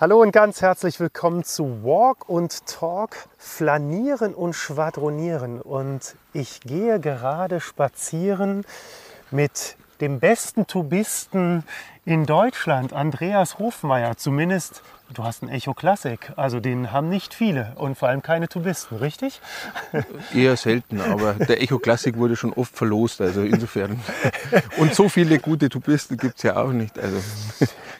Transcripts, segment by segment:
Hallo und ganz herzlich willkommen zu Walk und Talk, Flanieren und Schwadronieren. Und ich gehe gerade spazieren mit dem besten Tubisten in Deutschland, Andreas Hofmeier. Zumindest, du hast ein Echo Classic, also den haben nicht viele und vor allem keine Tubisten, richtig? Eher selten, aber der Echo Classic wurde schon oft verlost, also insofern. Und so viele gute Tubisten gibt es ja auch nicht. Also.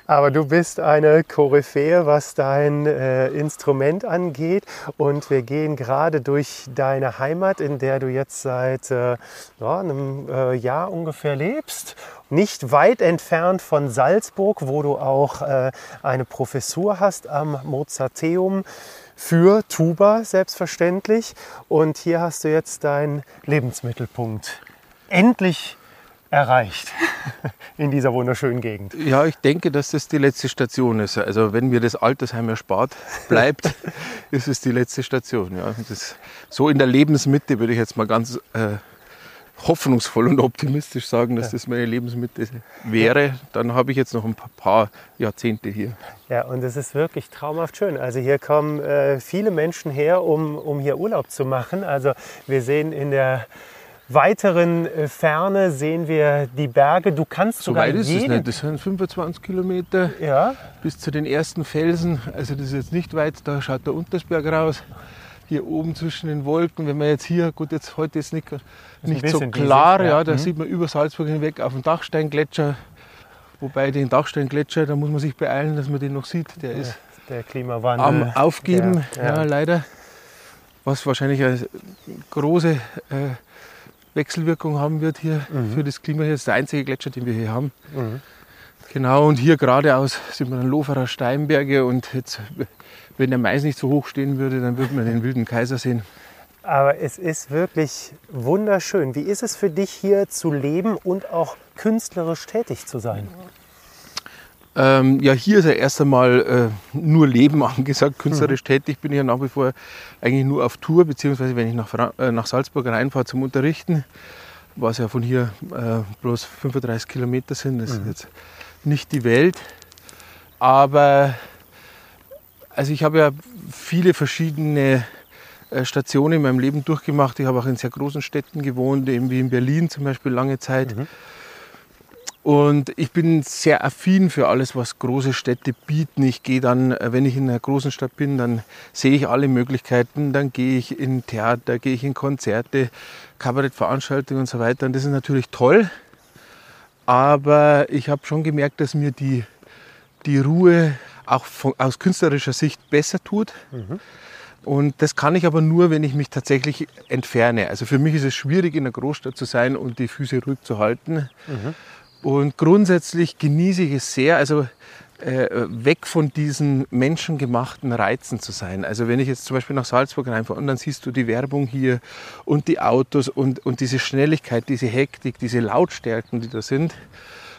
Aber du bist eine Koryphäe, was dein äh, Instrument angeht. Und wir gehen gerade durch deine Heimat, in der du jetzt seit äh, ja, einem äh, Jahr ungefähr lebst. Nicht weit entfernt von Salzburg, wo du auch äh, eine Professur hast am Mozarteum für Tuba selbstverständlich. Und hier hast du jetzt deinen Lebensmittelpunkt. Endlich erreicht in dieser wunderschönen Gegend. Ja, ich denke, dass das die letzte Station ist. Also wenn mir das Altersheim erspart bleibt, ist es die letzte Station. Ja, das, so in der Lebensmitte würde ich jetzt mal ganz äh, hoffnungsvoll und optimistisch sagen, dass das meine Lebensmitte wäre. Dann habe ich jetzt noch ein paar Jahrzehnte hier. Ja, und es ist wirklich traumhaft schön. Also hier kommen äh, viele Menschen her, um, um hier Urlaub zu machen. Also wir sehen in der weiteren äh, Ferne sehen wir die Berge. Du kannst so sogar weit ist es nicht. Das sind 25 Kilometer Ja, bis zu den ersten Felsen. Also das ist jetzt nicht weit. Da schaut der Untersberg raus. Hier oben zwischen den Wolken. Wenn man jetzt hier, gut, jetzt heute ist nicht, nicht so klar, diesig, ja, ja. da Mhm. sieht man über Salzburg hinweg auf den Dachsteingletscher. Wobei den Dachsteingletscher, da muss man sich beeilen, dass man den noch sieht. Der ist der Klimawandel. am Aufgeben, Ja, ja, ja. leider. Was wahrscheinlich eine große äh, Wechselwirkung haben wird hier für das Klima. Hier ist der einzige Gletscher, den wir hier haben. Mhm. Genau, und hier geradeaus sind wir dann Loferer Steinberge und jetzt, wenn der Mais nicht so hoch stehen würde, dann würde man den wilden Kaiser sehen. Aber es ist wirklich wunderschön. Wie ist es für dich hier zu leben und auch künstlerisch tätig zu sein? Ähm, ja, hier ist ja erst einmal äh, nur Leben angesagt. Künstlerisch tätig bin ich ja nach wie vor eigentlich nur auf Tour, beziehungsweise wenn ich nach, Fra äh, nach Salzburg reinfahre zum Unterrichten, was ja von hier äh, bloß 35 Kilometer sind, das ist jetzt nicht die Welt. Aber also ich habe ja viele verschiedene äh, Stationen in meinem Leben durchgemacht. Ich habe auch in sehr großen Städten gewohnt, eben wie in Berlin zum Beispiel lange Zeit. Und ich bin sehr affin für alles, was große Städte bieten. Ich gehe dann, äh, wenn ich in einer großen Stadt bin, dann sehe ich alle Möglichkeiten. Dann gehe ich in Theater, gehe ich in Konzerte, Kabarettveranstaltungen und so weiter. Und das ist natürlich toll. Aber ich habe schon gemerkt, dass mir die, die Ruhe auch von, aus künstlerischer Sicht besser tut. Und das kann ich aber nur, wenn ich mich tatsächlich entferne. Also für mich ist es schwierig, in einer Großstadt zu sein und die Füße ruhig zu halten. Und grundsätzlich genieße ich es sehr, also äh, weg von diesen menschengemachten Reizen zu sein. Also wenn ich jetzt zum Beispiel nach Salzburg reinfahre und dann siehst du die Werbung hier und die Autos und, und diese Schnelligkeit, diese Hektik, diese Lautstärken, die da sind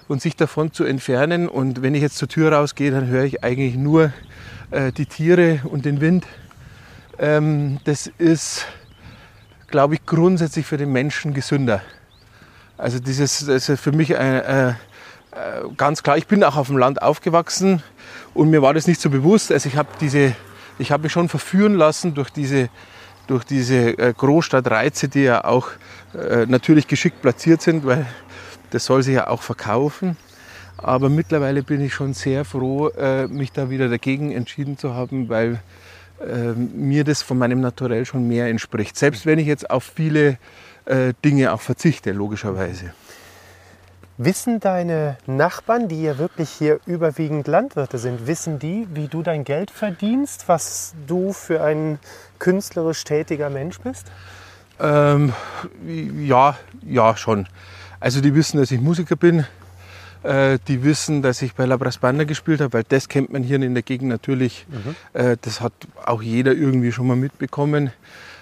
und sich davon zu entfernen. Und wenn ich jetzt zur Tür rausgehe, dann höre ich eigentlich nur äh, die Tiere und den Wind. Ähm, das ist, glaube ich, grundsätzlich für den Menschen gesünder. Also dieses, das ist für mich ein, äh, äh, ganz klar. Ich bin auch auf dem Land aufgewachsen und mir war das nicht so bewusst. Also ich habe diese, mich schon verführen lassen durch diese, durch diese äh, Großstadtreize, die ja auch äh, natürlich geschickt platziert sind, weil das soll sich ja auch verkaufen. Aber mittlerweile bin ich schon sehr froh, äh, mich da wieder dagegen entschieden zu haben, weil äh, mir das von meinem Naturell schon mehr entspricht. Selbst wenn ich jetzt auf viele äh, Dinge auch verzichte, logischerweise. Wissen deine Nachbarn, die ja wirklich hier überwiegend Landwirte sind, wissen die, wie du dein Geld verdienst, was du für ein künstlerisch tätiger Mensch bist? Ähm, ja, ja, schon. Also die wissen, dass ich Musiker bin. Äh, die wissen, dass ich bei La Brass Banda gespielt habe, weil das kennt man hier in der Gegend natürlich. Äh, das hat auch jeder irgendwie schon mal mitbekommen.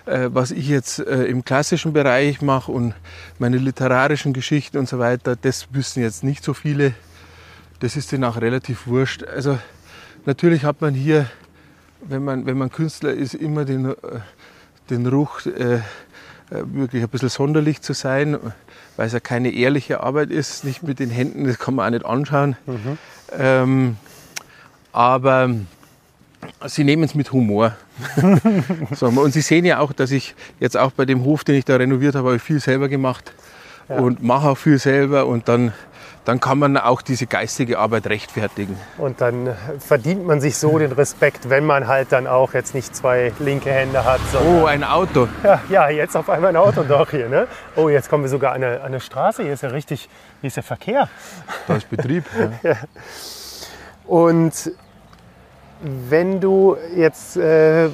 Äh, was ich jetzt im klassischen Bereich mache und meine literarischen Geschichten und so weiter, das wissen jetzt nicht so viele. Das ist denen auch relativ wurscht. Also natürlich hat man hier, wenn man, wenn man Künstler ist, immer den, den Ruch, wirklich ein bisschen sonderlich zu sein, weil es ja keine ehrliche Arbeit ist, nicht mit den Händen, das kann man auch nicht anschauen. Ähm, aber Sie nehmen es mit Humor. so, und Sie sehen ja auch, dass ich jetzt auch bei dem Hof, den ich da renoviert habe, habe ich viel selber gemacht ja. und mache auch viel selber und dann dann kann man auch diese geistige Arbeit rechtfertigen. Und dann verdient man sich so den Respekt, wenn man halt dann auch jetzt nicht zwei linke Hände hat. Oh, ein Auto. Ja, ja, jetzt auf einmal ein Auto doch hier. Ne? Oh, jetzt kommen wir sogar an eine, an eine Straße. Hier ist ja richtig, hier ist ja Verkehr. Da ist Betrieb. Ja. ja. Und wenn du jetzt äh,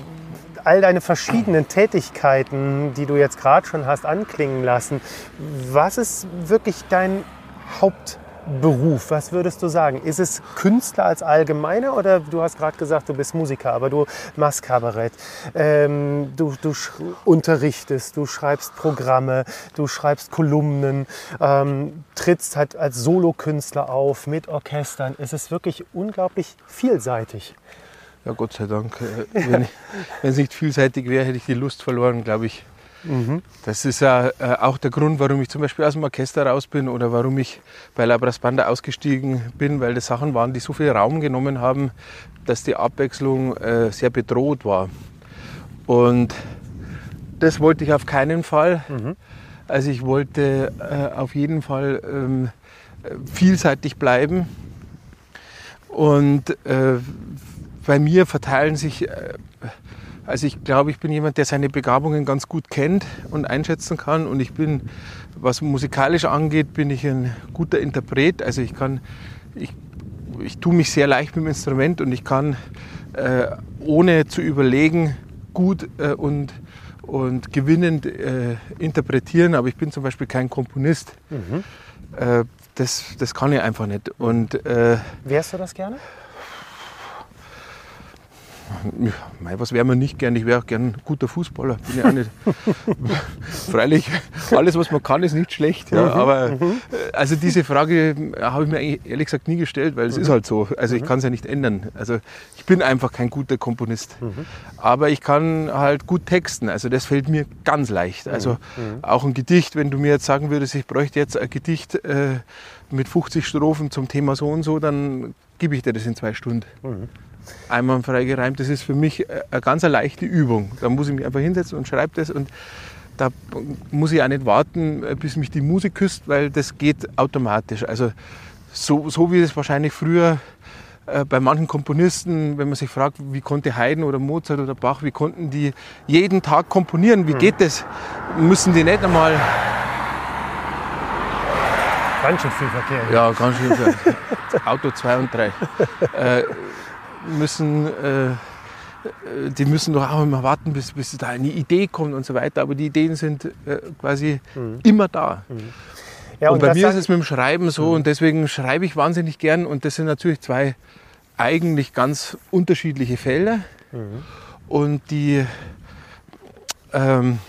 all deine verschiedenen Tätigkeiten, die du jetzt gerade schon hast anklingen lassen, was ist wirklich dein Haupt Beruf, was würdest du sagen? Ist es Künstler als Allgemeiner oder du hast gerade gesagt, du bist Musiker, aber du machst Kabarett, ähm, du, du unterrichtest, du schreibst Programme, du schreibst Kolumnen, ähm, trittst halt als Solokünstler auf mit Orchestern. Es ist wirklich unglaublich vielseitig. Ja, Gott sei Dank. Äh, wenn, wenn es nicht vielseitig wäre, hätte ich die Lust verloren, glaube ich. Mhm. Das ist ja äh, auch der Grund, warum ich zum Beispiel aus dem Orchester raus bin oder warum ich bei Labras Banda ausgestiegen bin, weil das Sachen waren, die so viel Raum genommen haben, dass die Abwechslung äh, sehr bedroht war. Und das wollte ich auf keinen Fall. Mhm. Also ich wollte äh, auf jeden Fall ähm, vielseitig bleiben. Und bei mir verteilen sich also ich glaube, ich bin jemand, der seine Begabungen ganz gut kennt und einschätzen kann. Und ich bin, was musikalisch angeht, bin ich ein guter Interpret. Also ich kann, ich, ich tue mich sehr leicht mit dem Instrument und ich kann, äh, ohne zu überlegen, gut äh, und, und gewinnend äh, interpretieren. Aber ich bin zum Beispiel kein Komponist. Mhm. Äh, das, das kann ich einfach nicht. Und, äh, Wärst du das gerne? Mei, was wäre man nicht gern? Ich wäre auch gern ein guter Fußballer. Bin ja auch nicht. Freilich, alles, was man kann, ist nicht schlecht. Ja, mhm, aber mhm. Äh, also diese Frage habe ich mir ehrlich gesagt nie gestellt, weil es mhm. ist halt so. Also ich kann es ja nicht ändern. Also ich bin einfach kein guter Komponist. Aber ich kann halt gut texten. Also das fällt mir ganz leicht. Also auch ein Gedicht, wenn du mir jetzt sagen würdest, ich bräuchte jetzt ein Gedicht äh, mit 50 Strophen zum Thema so und so, dann gebe ich dir das in zwei Stunden einwandfrei gereimt. Das ist für mich äh, eine ganz leichte Übung. Da muss ich mich einfach hinsetzen und schreibe das und da muss ich auch nicht warten, äh, bis mich die Musik küsst, weil das geht automatisch. Also so, so wie es wahrscheinlich früher äh, bei manchen Komponisten, wenn man sich fragt, wie konnte Haydn oder Mozart oder Bach, wie konnten die jeden Tag komponieren, wie hm. geht das? Müssen die nicht einmal Ganz schön viel Verkehr. Ja, ganz schön viel. Auto 2 und 3. Äh, müssen, äh, die müssen doch auch immer warten, bis, bis da eine Idee kommt und so weiter. Aber die Ideen sind äh, quasi mhm. immer da. Mhm. Ja, und, und bei mir ist es mit dem Schreiben so mhm. und deswegen schreibe ich wahnsinnig gern. Und das sind natürlich zwei eigentlich ganz unterschiedliche Felder. Mhm. Und die ähm,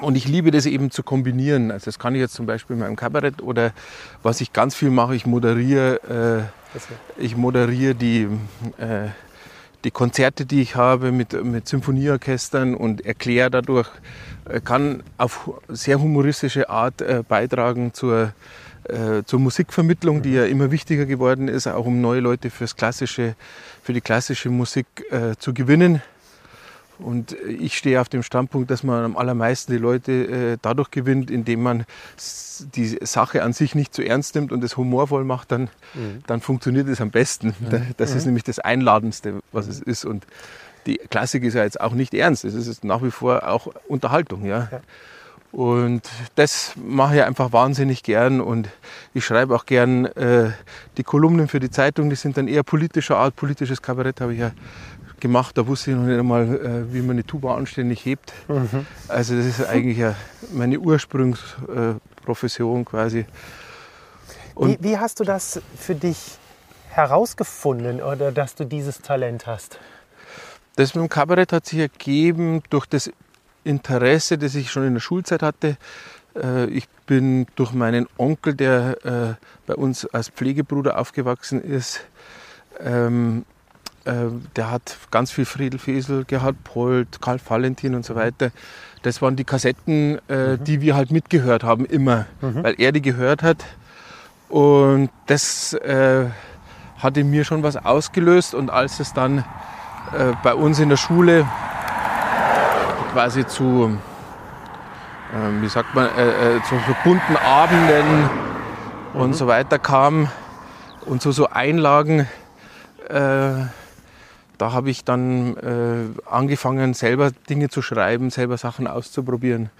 und ich liebe das eben zu kombinieren. Also das kann ich jetzt zum Beispiel in meinem Kabarett oder was ich ganz viel mache, ich moderiere äh, ich moderiere die, äh, die Konzerte, die ich habe mit, mit Symphonieorchestern und erkläre dadurch, äh, kann auf sehr humoristische Art äh, beitragen zur, äh, zur Musikvermittlung, die ja immer wichtiger geworden ist, auch um neue Leute fürs klassische, für die klassische Musik äh, zu gewinnen. Und ich stehe auf dem Standpunkt, dass man am allermeisten die Leute äh, dadurch gewinnt, indem man die Sache an sich nicht zu ernst nimmt und es humorvoll macht, dann, mhm. dann funktioniert es am besten. Mhm. Das ist mhm. nämlich das Einladendste, was es ist. Und die Klassik ist ja jetzt auch nicht ernst. Es ist nach wie vor auch Unterhaltung. Ja. ja. Und das mache ich einfach wahnsinnig gern. Und ich schreibe auch gern äh, die Kolumnen für die Zeitung. Die sind dann eher politischer Art. Politisches Kabarett habe ich ja gemacht. Da wusste ich noch nicht einmal, äh, wie man eine Tuba anständig hebt. Mhm. Also das ist eigentlich ja meine Ursprungsprofession quasi. Wie, wie, hast du das für dich herausgefunden oder dass du dieses Talent hast? Das mit dem Kabarett hat sich ergeben durch das Interesse, das ich schon in der Schulzeit hatte. Äh, ich bin durch meinen Onkel, der äh, bei uns als Pflegebruder aufgewachsen ist, ähm, äh, der hat ganz viel Friedel Fesel, Gerhard Polt, Karl Valentin und so weiter. Das waren die Kassetten, äh, mhm. die wir halt mitgehört haben, immer, mhm. weil er die gehört hat. Und das äh, hatte mir schon was ausgelöst. Und als es dann äh, bei uns in der Schule quasi zu, äh, wie sagt man, äh, äh, zu so bunten Abenden mhm. und so weiter kam und so, so Einlagen äh, da habe ich dann äh, angefangen, selber Dinge zu schreiben, selber Sachen auszuprobieren.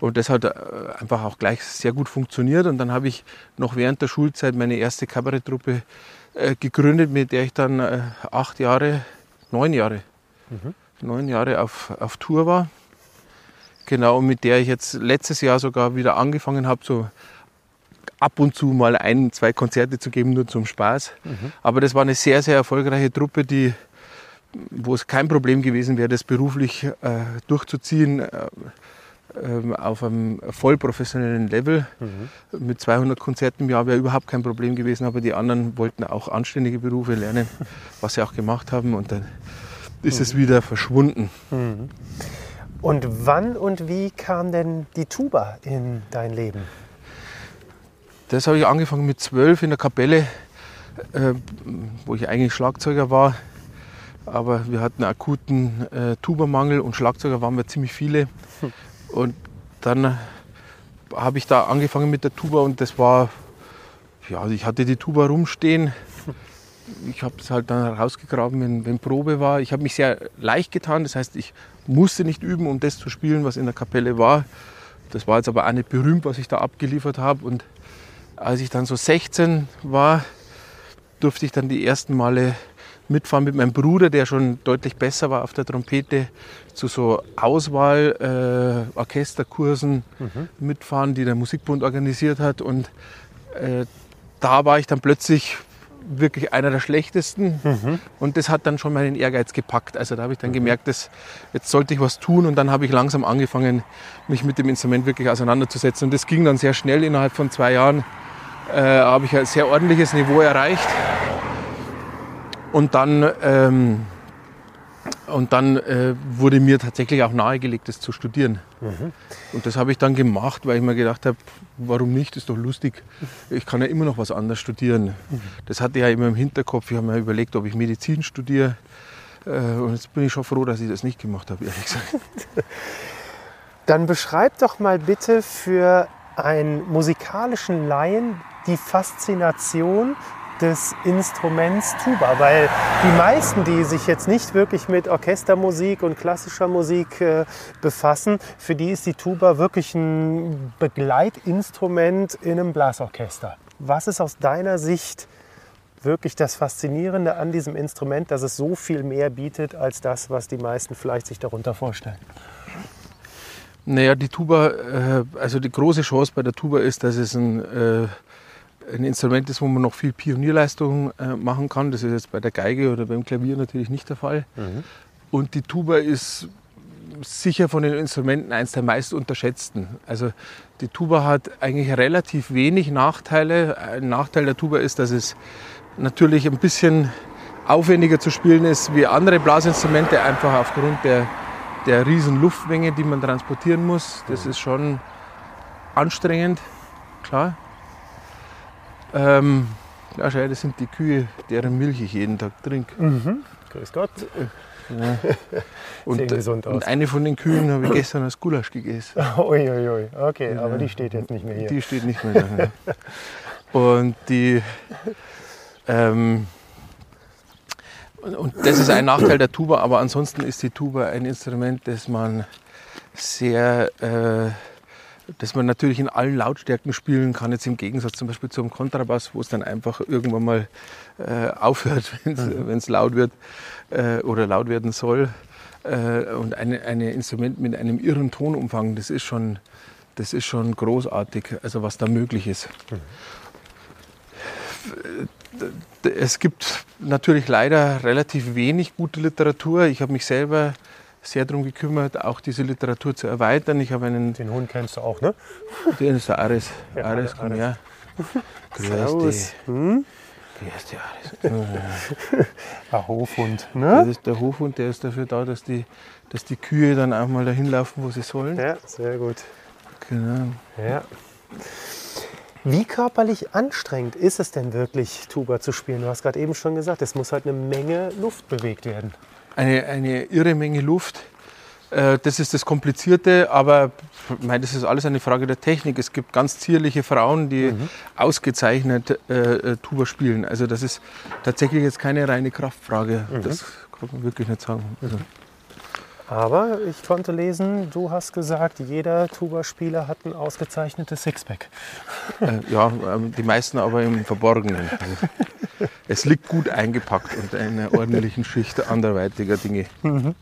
Und das hat äh, einfach auch gleich sehr gut funktioniert. Und dann habe ich noch während der Schulzeit meine erste Kabaretttruppe äh, gegründet, mit der ich dann äh, acht Jahre, neun Jahre, mhm. neun Jahre auf, auf Tour war. Genau, mit der ich jetzt letztes Jahr sogar wieder angefangen habe, so ab und zu mal ein, zwei Konzerte zu geben, nur zum Spaß. Mhm. Aber das war eine sehr, sehr erfolgreiche Truppe, die wo es kein Problem gewesen wäre, das beruflich äh, durchzuziehen äh, äh, auf einem voll professionellen Level. Mhm. Mit 200 Konzerten im Jahr wäre überhaupt kein Problem gewesen, aber die anderen wollten auch anständige Berufe lernen, was sie auch gemacht haben und dann ist mhm. es wieder verschwunden. Mhm. Und wann und wie kam denn die Tuba in dein Leben? Das habe ich angefangen mit zwölf in der Kapelle, äh, wo ich eigentlich Schlagzeuger war aber wir hatten akuten äh, Tubermangel und Schlagzeuger waren wir ziemlich viele. Und dann habe ich da angefangen mit der Tuba und das war, ja, ich hatte die Tuba rumstehen. Ich habe es halt dann rausgegraben, wenn, wenn Probe war. Ich habe mich sehr leicht getan, das heißt, ich musste nicht üben, um das zu spielen, was in der Kapelle war. Das war jetzt aber auch nicht berühmt, was ich da abgeliefert habe. Und als ich dann so 16 war, durfte ich dann die ersten Male mitfahren mit meinem Bruder, der schon deutlich besser war auf der Trompete, zu so Auswahl-Orchesterkursen äh, mhm. mitfahren, die der Musikbund organisiert hat. Und äh, da war ich dann plötzlich wirklich einer der schlechtesten. Mhm. Und das hat dann schon meinen Ehrgeiz gepackt. Also da habe ich dann mhm. gemerkt, dass jetzt sollte ich was tun. Und dann habe ich langsam angefangen, mich mit dem Instrument wirklich auseinanderzusetzen. Und das ging dann sehr schnell. Innerhalb von zwei Jahren äh, habe ich ein sehr ordentliches Niveau erreicht. Und dann, ähm, und dann äh, wurde mir tatsächlich auch nahegelegt, das zu studieren. Mhm. Und das habe ich dann gemacht, weil ich mir gedacht habe, warum nicht, ist doch lustig. Ich kann ja immer noch was anderes studieren. Mhm. Das hatte ich ja immer im Hinterkopf. Ich habe mir überlegt, ob ich Medizin studiere. Äh, und jetzt bin ich schon froh, dass ich das nicht gemacht habe, ehrlich gesagt. Dann beschreib doch mal bitte für einen musikalischen Laien die Faszination des Instruments Tuba, weil die meisten, die sich jetzt nicht wirklich mit Orchestermusik und klassischer Musik äh, befassen, für die ist die Tuba wirklich ein Begleitinstrument in einem Blasorchester. Was ist aus deiner Sicht wirklich das Faszinierende an diesem Instrument, dass es so viel mehr bietet als das, was die meisten vielleicht sich darunter vorstellen? Naja, die Tuba, äh, also die große Chance bei der Tuba ist, dass es ein äh, ein Instrument ist, wo man noch viel Pionierleistung äh, machen kann. Das ist jetzt bei der Geige oder beim Klavier natürlich nicht der Fall. Mhm. Und die Tuba ist sicher von den Instrumenten eines der meist unterschätzten. Also die Tuba hat eigentlich relativ wenig Nachteile. Ein Nachteil der Tuba ist, dass es natürlich ein bisschen aufwendiger zu spielen ist wie andere Blasinstrumente, einfach aufgrund der, der riesen Luftmenge, die man transportieren muss. Das mhm. ist schon anstrengend, klar. Ähm, ja, schau, das sind die Kühe, deren Milch ich jeden Tag trinke. Mhm. Grüß Gott. Ja. Und, gesund aus. und eine von den Kühen habe ich gestern als Gulasch gegessen. Uiuiui, ui. okay, ja. aber die steht jetzt nicht mehr hier. Die steht nicht mehr da. und die. Ähm, und das ist ein Nachteil der Tuba, aber ansonsten ist die Tuba ein Instrument, das man sehr. Äh, dass man natürlich in allen Lautstärken spielen kann, jetzt im Gegensatz zum Beispiel zum Kontrabass, wo es dann einfach irgendwann mal äh, aufhört, wenn es mhm. laut wird äh, oder laut werden soll. Äh, und ein eine Instrument mit einem irren Tonumfang, das ist schon, das ist schon großartig, also was da möglich ist. Mhm. Es gibt natürlich leider relativ wenig gute Literatur. Ich habe mich selber sehr darum gekümmert, auch diese Literatur zu erweitern. Ich habe einen. Den Hund kennst du auch, ne? Den ist der Aris. Ja, Aris, komm her. Grüß hm? Grüß dich, Aris. Ein Hofhund, ne? Das ist der Hofhund, der ist dafür da, dass die, dass die Kühe dann auch mal dahin laufen, wo sie sollen. Ja, sehr gut. Genau. Ja. Wie körperlich anstrengend ist es denn wirklich, Tuba zu spielen? Du hast gerade eben schon gesagt, es muss halt eine Menge Luft bewegt werden. Eine, eine irre Menge Luft. Äh, das ist das Komplizierte, aber ich meine, das ist alles eine Frage der Technik. Es gibt ganz zierliche Frauen, die mhm. ausgezeichnet äh, äh, Tuba spielen. Also das ist tatsächlich jetzt keine reine Kraftfrage. Mhm. Das kann man wirklich nicht sagen. Also. Aber ich konnte lesen, du hast gesagt, jeder Tuba-Spieler hat ein ausgezeichnetes Sixpack. Äh, ja, ähm, die meisten aber im Verborgenen. es liegt gut eingepackt unter einer ordentlichen Schicht anderweitiger Dinge. Mhm.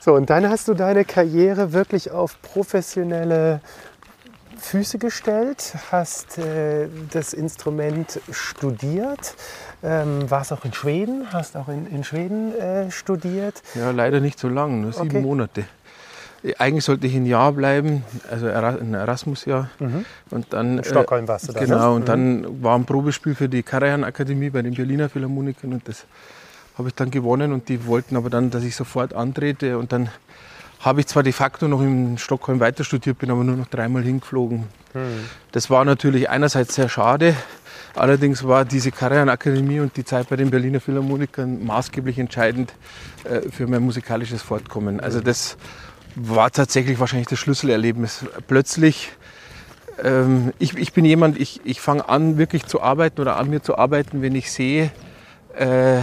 So, und dann hast du deine Karriere wirklich auf professionelle Füße gestellt, hast äh, das Instrument studiert, ähm, warst auch in Schweden, hast auch in, in Schweden äh, studiert. Ja, leider nicht so lang, nur sieben okay. Monate. Eigentlich sollte ich ein Jahr bleiben, also ein Erasmus-Jahr. Mhm. Und dann, in Stockholm warst du da. Genau, ne? und mhm. dann war ein Probespiel für die Karajan-Akademie bei den Berliner Philharmonikern und das habe ich dann gewonnen und die wollten aber dann, dass ich sofort antrete und dann habe ich zwar de facto noch in Stockholm weiter studiert, bin aber nur noch dreimal hingeflogen. Hm. Das war natürlich einerseits sehr schade, allerdings war diese Karrierenakademie und die Zeit bei den Berliner Philharmonikern maßgeblich entscheidend äh, für mein musikalisches Fortkommen. Also das war tatsächlich wahrscheinlich das Schlüsselerlebnis. Plötzlich, ähm, ich, ich bin jemand, ich, ich fange an wirklich zu arbeiten oder an mir zu arbeiten, wenn ich sehe, äh, äh,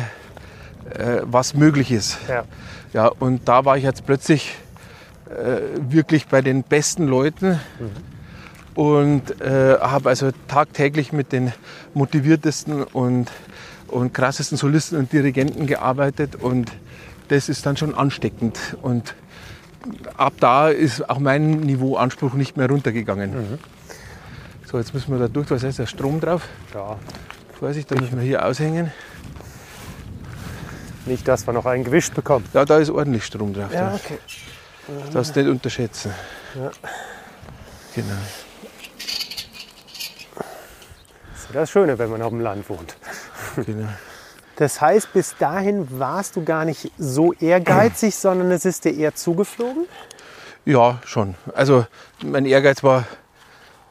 was möglich ist. Ja. ja, und da war ich jetzt plötzlich äh, wirklich bei den besten Leuten mhm. und äh, habe also tagtäglich mit den motiviertesten und, und krassesten Solisten und Dirigenten gearbeitet und das ist dann schon ansteckend und ab da ist auch mein Niveauanspruch nicht mehr runtergegangen. Mhm. So, jetzt müssen wir da durch, was heißt der Strom drauf? Ja. Vorsicht, da müssen wir hier aushängen. Nicht, dass wir noch einen gewischt bekommen. Ja, da ist ordentlich Strom drauf. Ja, okay. Das nicht unterschätzen. Ja. Genau. Das ist das Schöne, wenn man auf dem Land wohnt. Genau. Das heißt, bis dahin warst du gar nicht so ehrgeizig, sondern es ist dir eher zugeflogen? Ja, schon. Also mein Ehrgeiz war,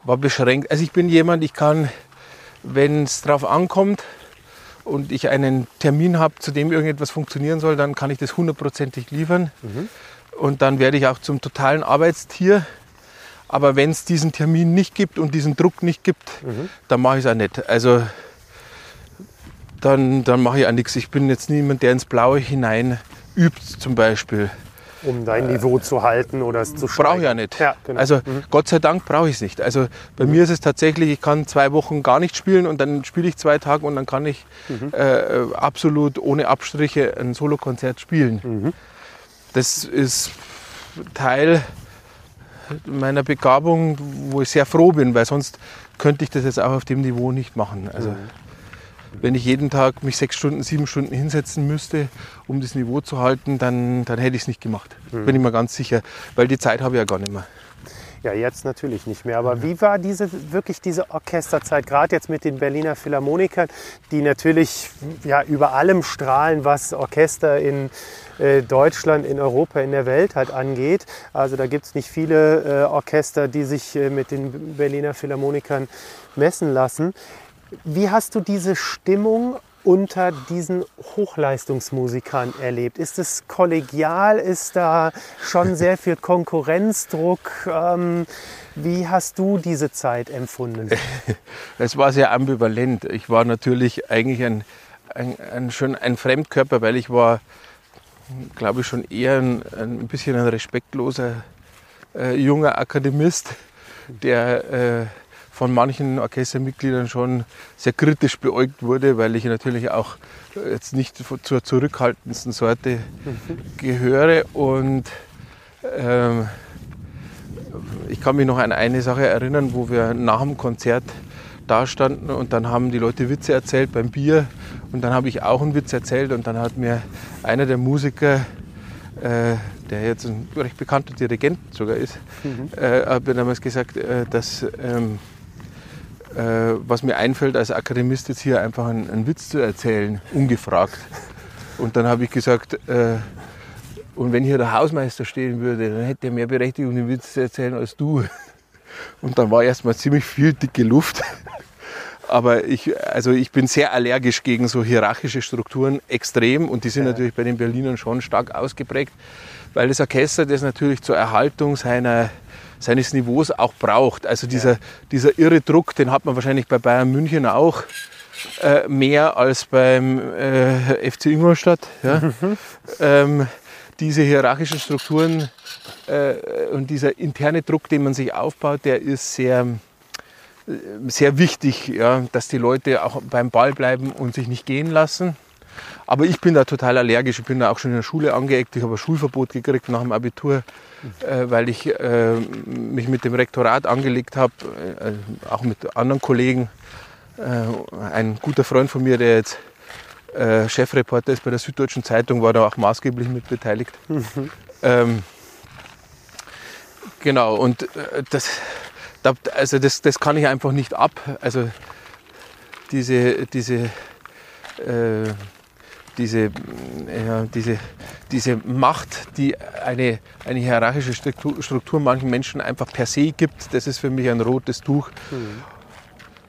war beschränkt. Also ich bin jemand, ich kann, wenn es drauf ankommt, und ich einen Termin habe, zu dem irgendetwas funktionieren soll, dann kann ich das hundertprozentig liefern. Mhm. Und dann werde ich auch zum totalen Arbeitstier. Aber wenn es diesen Termin nicht gibt und diesen Druck nicht gibt, mhm. dann mache ich es auch nicht. Also dann, dann mache ich auch nichts. Ich bin jetzt niemand, der ins Blaue hinein übt zum Beispiel um dein Niveau zu halten oder es zu steigern. Brauche ich ja nicht. Ja, genau. Also mhm. Gott sei Dank brauche ich es nicht. Also bei mhm. mir ist es tatsächlich, ich kann zwei Wochen gar nicht spielen und dann spiele ich zwei Tage und dann kann ich mhm. äh, absolut ohne Abstriche ein Solokonzert spielen. Das ist Teil meiner Begabung, wo ich sehr froh bin, weil sonst könnte ich das jetzt auch auf dem Niveau nicht machen. Also, mhm wenn ich jeden Tag mich sechs Stunden, sieben Stunden hinsetzen müsste, um das Niveau zu halten, dann, dann hätte ich es nicht gemacht. Mhm. Bin ich mir ganz sicher, weil die Zeit habe ich ja gar nicht mehr. Ja, jetzt natürlich nicht mehr. Aber wie war diese wirklich diese Orchesterzeit, gerade jetzt mit den Berliner Philharmonikern, die natürlich ja, über allem strahlen, was Orchester in äh, Deutschland, in Europa, in der Welt halt angeht. Also da gibt es nicht viele äh, Orchester, die sich äh, mit den Berliner Philharmonikern messen lassen. Wie hast du diese Stimmung unter diesen Hochleistungsmusikern erlebt? Ist es kollegial? Ist da schon sehr viel Konkurrenzdruck? Ähm, wie hast du diese Zeit empfunden? Es war sehr ambivalent. Ich war natürlich eigentlich ein, ein, ein, schon ein Fremdkörper, weil ich war, glaube ich, schon eher ein, ein bisschen ein respektloser äh, junger Akademist, der äh, von manchen Orchestermitgliedern schon sehr kritisch beäugt wurde, weil ich natürlich auch jetzt nicht zur zurückhaltendsten Sorte gehöre. Und ähm, ich kann mich noch an eine Sache erinnern, wo wir nach dem Konzert da standen und dann haben die Leute Witze erzählt beim Bier und dann habe ich auch einen Witz erzählt und dann hat mir einer der Musiker, äh, der jetzt ein recht bekannter Dirigent sogar ist, mhm. äh, hat mir damals gesagt, äh, dass ähm, äh, was mir einfällt, als Akademist jetzt hier einfach einen, einen Witz zu erzählen, ungefragt. Und dann habe ich gesagt, äh, und wenn hier der Hausmeister stehen würde, dann hätte er mehr Berechtigung, den Witz zu erzählen als du. Und dann war erstmal ziemlich viel dicke Luft. Aber ich, also ich bin sehr allergisch gegen so hierarchische Strukturen, extrem. Und die sind Ja. natürlich bei den Berlinern schon stark ausgeprägt, weil das Orchester das natürlich zur Erhaltung seiner, seines Niveaus auch braucht. Also dieser, dieser irre Druck, den hat man wahrscheinlich bei Bayern München auch äh, mehr als beim äh, FC Ingolstadt. Ja. ähm, diese hierarchischen Strukturen äh, und dieser interne Druck, den man sich aufbaut, der ist sehr, äh, sehr wichtig, ja, dass die Leute auch beim Ball bleiben und sich nicht gehen lassen. Aber ich bin da total allergisch. Ich bin da auch schon in der Schule angeeckt. Ich habe ein Schulverbot gekriegt nach dem Abitur, äh, weil ich äh, mich mit dem Rektorat angelegt habe, äh, auch mit anderen Kollegen. Äh, ein guter Freund von mir, der jetzt äh, Chefreporter ist bei der Süddeutschen Zeitung, war da auch maßgeblich mit beteiligt. Ähm, genau, und äh, das, da, also das, das kann ich einfach nicht ab. Also diese, diese, äh, diese, äh, ja, diese, diese Macht, die eine, eine hierarchische Struktur, Struktur manchen Menschen einfach per se gibt, das ist für mich ein rotes Tuch.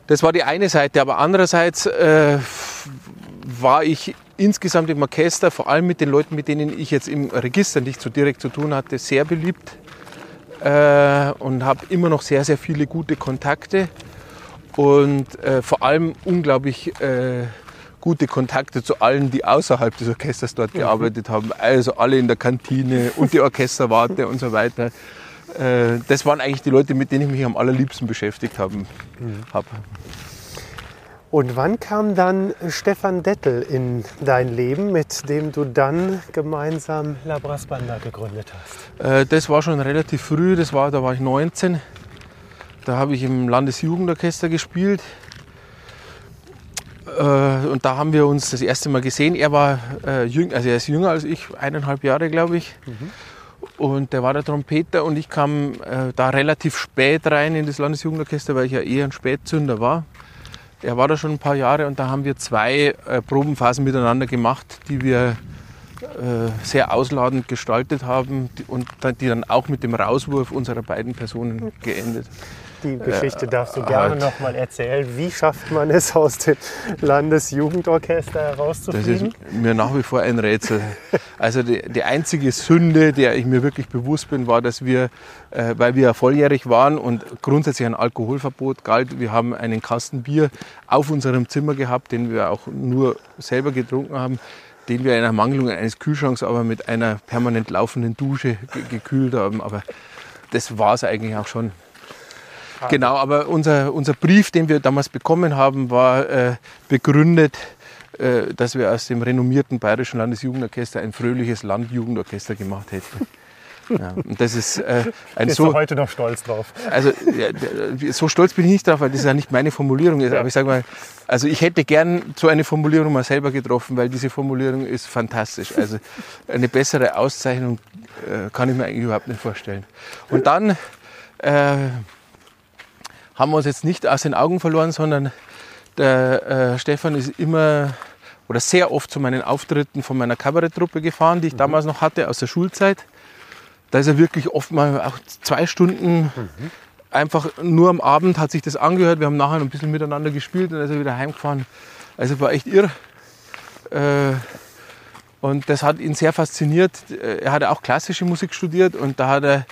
Das war die eine Seite, aber andererseits äh, war ich insgesamt im Orchester, vor allem mit den Leuten, mit denen ich jetzt im Register nicht so direkt zu tun hatte, sehr beliebt äh, und habe immer noch sehr, sehr viele gute Kontakte und äh, vor allem unglaublich äh, gute Kontakte zu allen, die außerhalb des Orchesters dort gearbeitet haben, also alle in der Kantine und die Orchesterwarte und so weiter. Äh, das waren eigentlich die Leute, mit denen ich mich am allerliebsten beschäftigt haben, hab. Und wann kam dann Stefan Dettel in dein Leben, mit dem du dann gemeinsam La Brass Banda gegründet hast? Äh, das war schon relativ früh, das war, da war ich 19. Da habe ich im Landesjugendorchester gespielt. Äh, und da haben wir uns das erste Mal gesehen. Er war äh, jüng, also er ist jünger als ich, eineinhalb Jahre glaube ich. Und der war der Trompeter und ich kam äh, da relativ spät rein in das Landesjugendorchester, weil ich ja eher ein Spätzünder war. Er war da schon ein paar Jahre und da haben wir zwei äh, Probenphasen miteinander gemacht, die wir äh, sehr ausladend gestaltet haben und die dann auch mit dem Rauswurf unserer beiden Personen geendet. Die Geschichte darfst du äh, gerne halt. noch mal erzählen. Wie schafft man es, aus dem Landesjugendorchester Das herauszufliegen? ist mir nach wie vor ein Rätsel. Also die, die einzige Sünde, der ich mir wirklich bewusst bin, war, dass wir, äh, weil wir ja volljährig waren und grundsätzlich ein Alkoholverbot galt, wir haben einen Kasten Bier auf unserem Zimmer gehabt, den wir auch nur selber getrunken haben, den wir in Ermangelung eines Kühlschranks aber mit einer permanent laufenden Dusche ge gekühlt haben. Aber das war es eigentlich auch schon. Genau, aber unser, unser Brief, den wir damals bekommen haben, war äh, begründet, äh, dass wir aus dem renommierten Bayerischen Landesjugendorchester ein fröhliches Landjugendorchester gemacht hätten. Ja, und das ist äh, ein Bist du so, heute noch stolz drauf? also ja, so stolz bin ich nicht drauf, weil das ja nicht meine Formulierung ist. Aber ich sage mal, also ich hätte gern so eine Formulierung mal selber getroffen, weil diese Formulierung ist fantastisch. Also eine bessere Auszeichnung äh, kann ich mir eigentlich überhaupt nicht vorstellen. Und dann äh, haben wir uns jetzt nicht aus den Augen verloren, sondern der äh, Stefan ist immer oder sehr oft zu meinen Auftritten von meiner Kabaretttruppe gefahren, die ich damals noch hatte aus der Schulzeit. Da ist er wirklich oft mal auch zwei Stunden einfach nur am Abend hat sich das angehört. Wir haben nachher ein bisschen miteinander gespielt und dann ist er wieder heimgefahren. Also war echt irr. Äh, und das hat ihn sehr fasziniert. Äh, Er hat auch klassische Musik studiert und da hat er,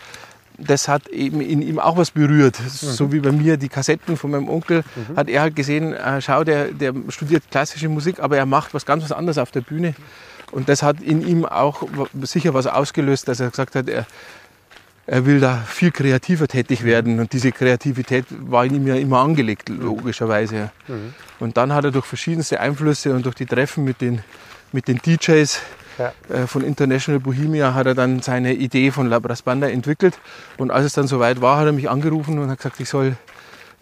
das hat eben in ihm auch was berührt. So wie bei mir die Kassetten von meinem Onkel, hat er halt gesehen, äh, schau, der, der studiert klassische Musik, aber er macht was ganz was anderes auf der Bühne. Und das hat in ihm auch sicher was ausgelöst, dass er gesagt hat, er, er will da viel kreativer tätig werden. Und diese Kreativität war in ihm ja immer angelegt, logischerweise. Und dann hat er durch verschiedenste Einflüsse und durch die Treffen mit den, mit den DJs Ja. äh, von International Bohemia hat er dann seine Idee von La Brass Banda entwickelt. Und als es dann soweit war, hat er mich angerufen und hat gesagt, ich soll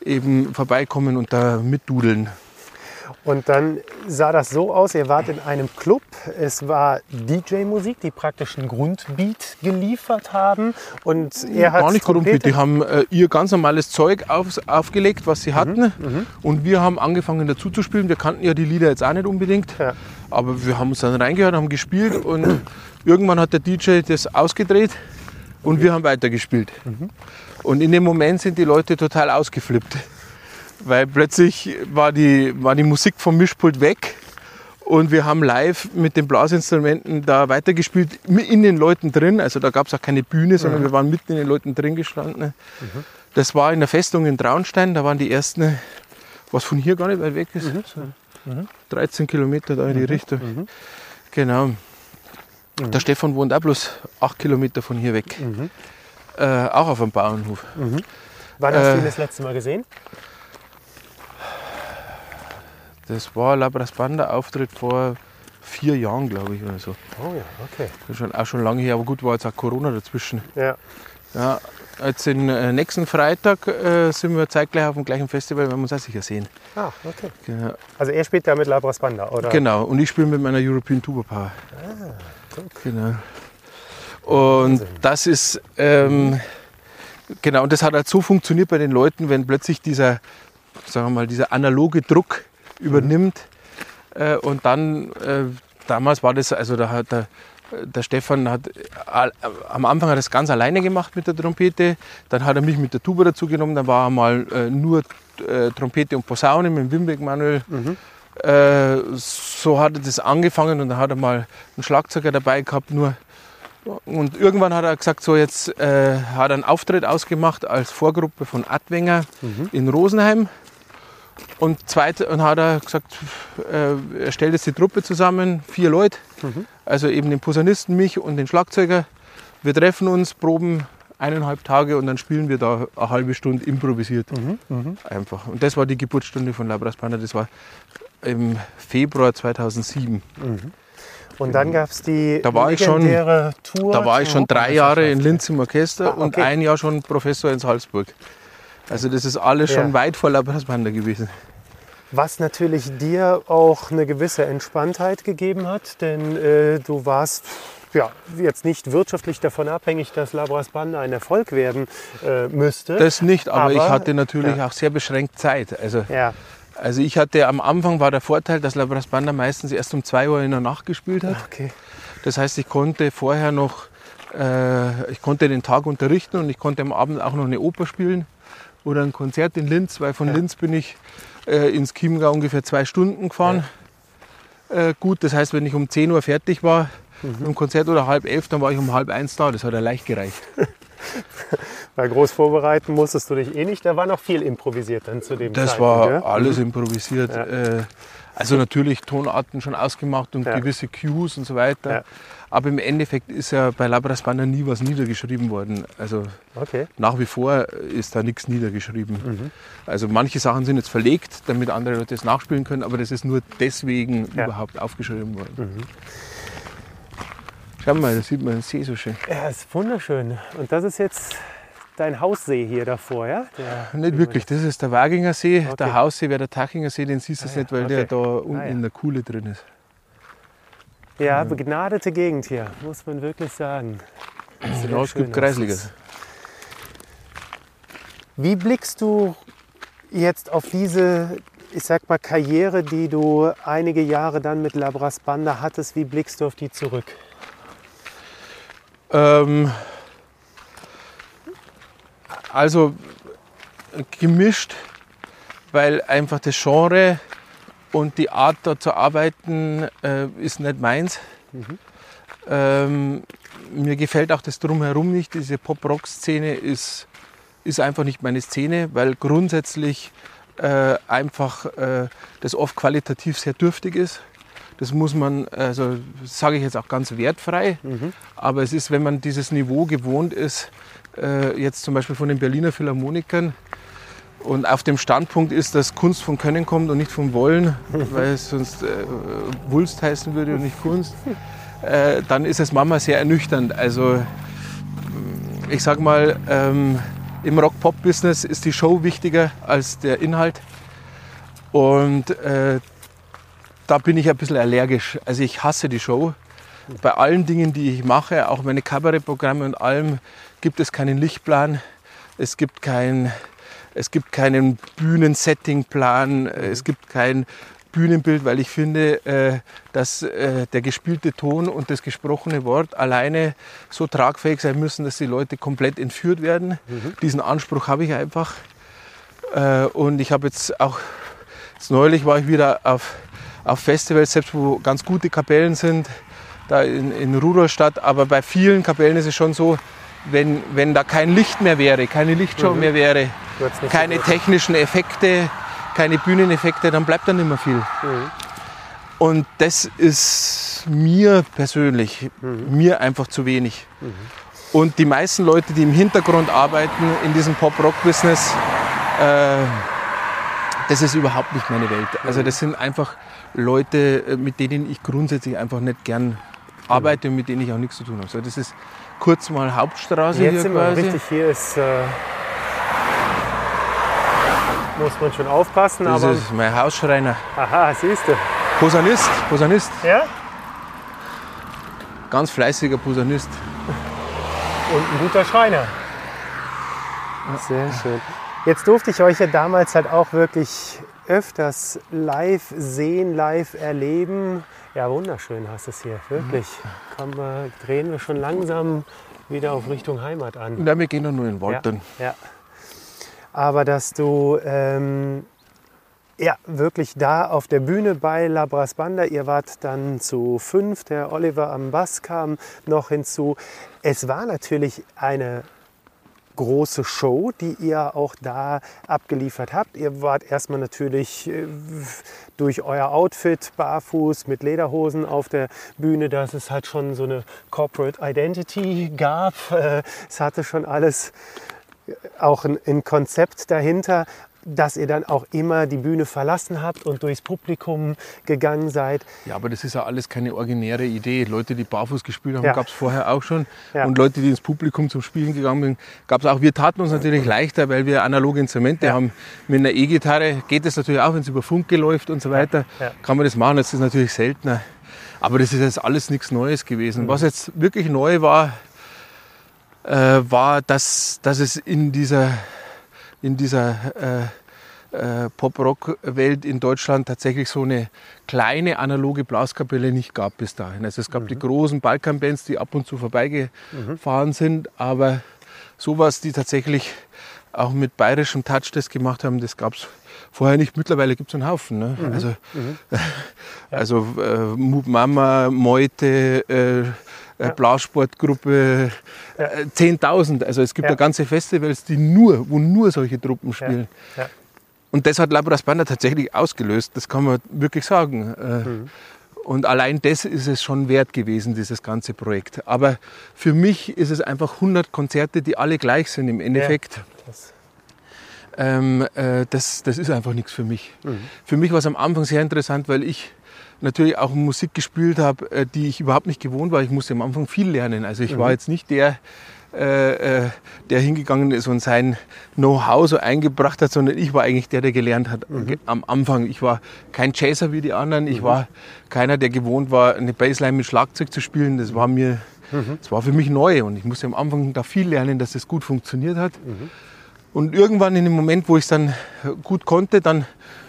eben vorbeikommen und da mitdudeln. Und dann sah das so aus, ihr wart in einem Club, es war DJ-Musik, die praktisch einen Grundbeat geliefert haben und er hat Gar nicht Grundbeat. Die haben äh, ihr ganz normales Zeug auf, aufgelegt, was sie hatten. Und wir haben angefangen dazu zu spielen. Wir kannten ja die Lieder jetzt auch nicht unbedingt. Ja. Aber wir haben uns dann reingehört, haben gespielt und irgendwann hat der DJ das ausgedreht und wir haben weitergespielt. Und in dem Moment sind die Leute total ausgeflippt. weil plötzlich war die, war die Musik vom Mischpult weg und wir haben live mit den Blasinstrumenten da weitergespielt, in den Leuten drin. Also da gab es auch keine Bühne, sondern wir waren mitten in den Leuten drin gestanden. Das war in der Festung in Traunstein, da waren die ersten, was von hier gar nicht weit weg ist, so 13 Kilometer da in die Richtung. Genau. Der Stefan wohnt auch bloß 8 Kilometer von hier weg. Äh, auch auf einem Bauernhof. Wann hast du ihn das letzte Mal gesehen? Das war Labras Banda Auftritt vor vier Jahren, glaube ich, oder so. Oh ja, okay. Das ist schon, auch schon lange her, aber gut, war jetzt auch Corona dazwischen. Ja. Ja, jetzt den äh, nächsten Freitag äh, sind wir zeitgleich auf dem gleichen Festival, werden wir uns auch sicher sehen. Ah, okay. Genau, Also er spielt da mit Labras Banda, oder? genau. und ich spiele mit meiner European Tuba Power. Genau. Und das ist, ähm, genau, und das hat halt so funktioniert bei den Leuten, wenn plötzlich dieser, sagen wir mal, dieser analoge Druck übernimmt. Äh, und dann, äh, damals war das, also da hat der, der Stefan hat all- am Anfang hat das ganz alleine gemacht mit der Trompete, dann hat er mich mit der Tuba dazu genommen, dann war er mal äh, nur äh, Trompete und Posaune mit dem Wimbeck Manuel. Äh, so hat er das angefangen und dann hat er mal einen Schlagzeuger dabei gehabt, nur. Und irgendwann hat er gesagt, so jetzt äh, hat er einen Auftritt ausgemacht als Vorgruppe von Adwenger in Rosenheim. Und, zweite, und hat er gesagt, äh, er stellt jetzt die Truppe zusammen, vier Leute, also eben den Posaunisten, mich und den Schlagzeuger. Wir treffen uns, proben eineinhalb Tage und dann spielen wir da eine halbe Stunde improvisiert. Einfach. Und das war die Geburtsstunde von Labras Panda, das war im Februar 2007. Und dann gab es die Da war ich schon- Tour. Da war ich schon drei Jahre in. Linz im Orchester Ah, und okay. ein Jahr schon Professor in Salzburg. Also das ist alles schon Ja. weit vor Labras Panda gewesen. Was natürlich dir auch eine gewisse Entspanntheit gegeben hat, denn äh, du warst ja, jetzt nicht wirtschaftlich davon abhängig, dass Labras Banda ein Erfolg werden äh, müsste. Das nicht, aber, ich Aber- hatte natürlich ja. auch sehr beschränkt Zeit. Also, ja, also ich hatte am Anfang war der Vorteil, dass Labras Banda meistens erst um 2 Uhr in der Nacht gespielt hat. okay. Das heißt, ich konnte vorher noch, äh, ich konnte den Tag unterrichten und ich konnte am Abend auch noch eine Oper spielen oder ein Konzert in Linz, weil von Linz bin ich äh, ins Chiemgau ungefähr zwei Stunden gefahren. Äh, gut, das heißt, wenn ich um 10 Uhr fertig war mit dem Konzert oder halb elf, dann war ich um halb eins da. Das hat ja leicht gereicht. Weil groß vorbereiten musstest du dich eh nicht. Da war noch viel improvisiert dann zu dem Das Zeitpunkt. war ja? alles improvisiert. Ja. Äh, also natürlich Tonarten schon ausgemacht und Ja. gewisse Cues und so weiter. Aber im Endeffekt ist ja bei Labras Banda nie was niedergeschrieben worden. Also Okay. nach wie vor ist da nichts niedergeschrieben. Mhm. Also manche Sachen sind jetzt verlegt, damit andere Leute es nachspielen können, aber das ist nur deswegen Ja. überhaupt aufgeschrieben worden. Schau mal, da sieht man den See so schön. Ja, ist wunderschön. Und das ist jetzt dein Haussee hier davor, ja? Der, Nicht wirklich, das ist der Waginger See. Okay. Der Haussee wäre der Tachinger See, den siehst du Ah nicht, ja, weil der okay. da unten Ah ja. in der Kuhle drin ist. Ja, begnadete Gegend hier, muss man wirklich sagen. Es gibt Kreisligas. aussieht. Wie blickst du jetzt auf diese, ich sag mal, Karriere, die du einige Jahre dann mit Labras Banda hattest? Wie blickst du auf die zurück? Ähm, also gemischt, weil einfach das Genre und die Art da zu arbeiten äh, ist nicht meins. Ähm, mir gefällt auch das Drumherum nicht. Diese Pop-Rock-Szene ist, ist einfach nicht meine Szene, weil grundsätzlich äh, einfach äh, das oft qualitativ sehr dürftig ist. Das muss man, also sage ich jetzt auch ganz wertfrei, aber es ist, wenn man dieses Niveau gewohnt ist, äh, jetzt zum Beispiel von den Berliner Philharmonikern und auf dem Standpunkt ist, dass Kunst von Können kommt und nicht vom Wollen, weil es sonst äh, Wulst heißen würde und nicht Kunst, äh, dann ist es manchmal sehr ernüchternd. Also ich sag mal, ähm, im Rock-Pop-Business ist die Show wichtiger als der Inhalt. Und äh, da bin ich ein bisschen allergisch. Also ich hasse die Show. Bei allen Dingen, die ich mache, auch meine Kabarettprogramme und allem, gibt es keinen Lichtplan. Es gibt, kein, es gibt keinen Bühnensettingplan. Es gibt kein Bühnenbild, weil ich finde, äh, dass äh, der gespielte Ton und das gesprochene Wort alleine so tragfähig sein müssen, dass die Leute komplett entführt werden. Diesen Anspruch habe ich einfach. Äh, und ich habe jetzt auch, jetzt neulich war ich wieder auf, auf Festivals, selbst wo ganz gute Kapellen sind, da in, in Rudolstadt. Aber bei vielen Kapellen ist es schon so, wenn, wenn da kein Licht mehr wäre, keine Lichtshow Mhm. mehr wäre, keine so technischen Effekte, keine Bühneneffekte, dann bleibt da nicht mehr viel. Mhm. Und das ist mir persönlich, Mhm. mir einfach zu wenig. Und die meisten Leute, die im Hintergrund arbeiten in diesem Pop-Rock-Business, äh, das ist überhaupt nicht meine Welt. Also das sind einfach Leute, äh, mit denen ich grundsätzlich einfach nicht gern arbeite und mit denen ich auch nichts zu tun habe. So, das ist kurz mal Hauptstraße Jetzt hier sind wir quasi. richtig, hier ist, äh, muss man schon aufpassen, Das aber, ist mein Hausschreiner. aha, siehst du. Posaunist, Posaunist, Ja? ganz fleißiger Posaunist. Und ein guter Schreiner. Sehr schön. Jetzt durfte ich euch ja damals halt auch wirklich öfters live sehen, live erleben. Ja, wunderschön hast du es hier, wirklich. Kommen wir, drehen wir schon langsam wieder auf Richtung Heimat an. Ja, wir gehen doch nur in den Wald Ja, dann. ja. Aber dass du ähm, ja, wirklich da auf der Bühne bei Labras Banda, ihr wart dann zu fünf, der Oliver am Bass kam noch hinzu. Es war natürlich eine große Show, die ihr auch da abgeliefert habt. Ihr wart erstmal natürlich äh, durch euer Outfit barfuß mit Lederhosen auf der Bühne, dass es halt schon so eine Corporate Identity gab. Äh, Es hatte schon alles auch ein, ein Konzept dahinter, dass ihr dann auch immer die Bühne verlassen habt und durchs Publikum gegangen seid. Ja, aber das ist ja alles keine originäre Idee. Leute, die barfuß gespielt haben, Ja. gab es vorher auch schon. Ja. Und Leute, die ins Publikum zum Spielen gegangen sind, gab es auch. Wir taten uns natürlich leichter, weil wir analoge Instrumente Ja. haben. Mit einer E-Gitarre geht es natürlich auch, wenn es über Funke läuft und so weiter. Kann man das machen. Das ist natürlich seltener. Aber das ist jetzt alles nichts Neues gewesen. Mhm. Was jetzt wirklich neu war, äh, war, dass, dass es in dieser, in dieser äh, äh, Pop-Rock-Welt in Deutschland tatsächlich so eine kleine analoge Blaskapelle nicht gab bis dahin. Also es gab die großen Balkan-Bands, die ab und zu vorbeigefahren sind, aber sowas, die tatsächlich auch mit bayerischem Touch das gemacht haben, das gab es vorher nicht. Mittlerweile gibt es einen Haufen. Ne? Also, also äh, Mama, Meute, äh, äh, Blasportgruppe, äh, 10.000. Also es gibt Ja. ja ganze Festivals, die nur, wo nur solche Truppen spielen. Ja. Und das hat Labras Banda tatsächlich ausgelöst, das kann man wirklich sagen. Äh, Mhm. Und allein das ist es schon wert gewesen, dieses ganze Projekt. Aber für mich ist es einfach 100 Konzerte, die alle gleich sind im Endeffekt. Das, Ähm, äh, das, das ist einfach nichts für mich. Mhm. Für mich war es am Anfang sehr interessant, weil ich natürlich auch Musik gespielt habe, äh, die ich überhaupt nicht gewohnt war. Ich musste am Anfang viel lernen. Also ich Mhm. war jetzt nicht der, äh, äh, der hingegangen ist und sein Know-how so eingebracht hat, sondern ich war eigentlich der, der gelernt hat Mhm. am Anfang. Ich war kein Chaser wie die anderen. Ich war keiner, der gewohnt war, eine Bassline mit Schlagzeug zu spielen. Das war mir, Mhm. das war für mich neu und ich musste am Anfang da viel lernen, dass das gut funktioniert hat. Mhm. Und irgendwann in dem Moment, wo ich es dann gut konnte, dann,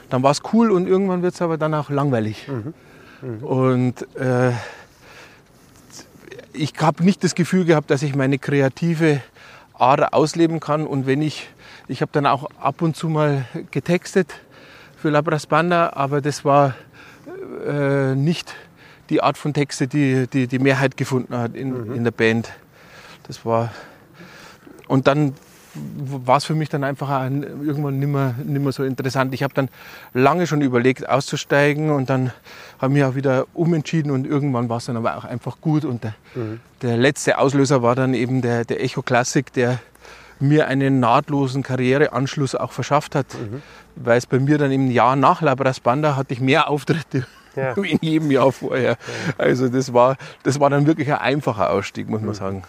dann war es cool und irgendwann wird es aber dann auch langweilig. Und äh, ich habe nicht das Gefühl gehabt, dass ich meine kreative Ader ausleben kann. Und wenn ich, ich habe dann auch ab und zu mal getextet für Labras Banda, aber das war äh, nicht die Art von Texte, die die, die Mehrheit gefunden hat in, in der Band. Das war und dann war es für mich dann einfach irgendwann nimmer, nimmer so interessant. Ich habe dann lange schon überlegt, auszusteigen und dann habe ich mich auch wieder umentschieden und irgendwann war es dann aber auch einfach gut. Und der, der letzte Auslöser war dann eben der, der Echo Classic, der mir einen nahtlosen Karriereanschluss auch verschafft hat, weil es bei mir dann im Jahr nach Labras Banda hatte ich mehr Auftritte Ja. wie in jedem Jahr vorher. Also das war, das war dann wirklich ein einfacher Ausstieg, muss man sagen.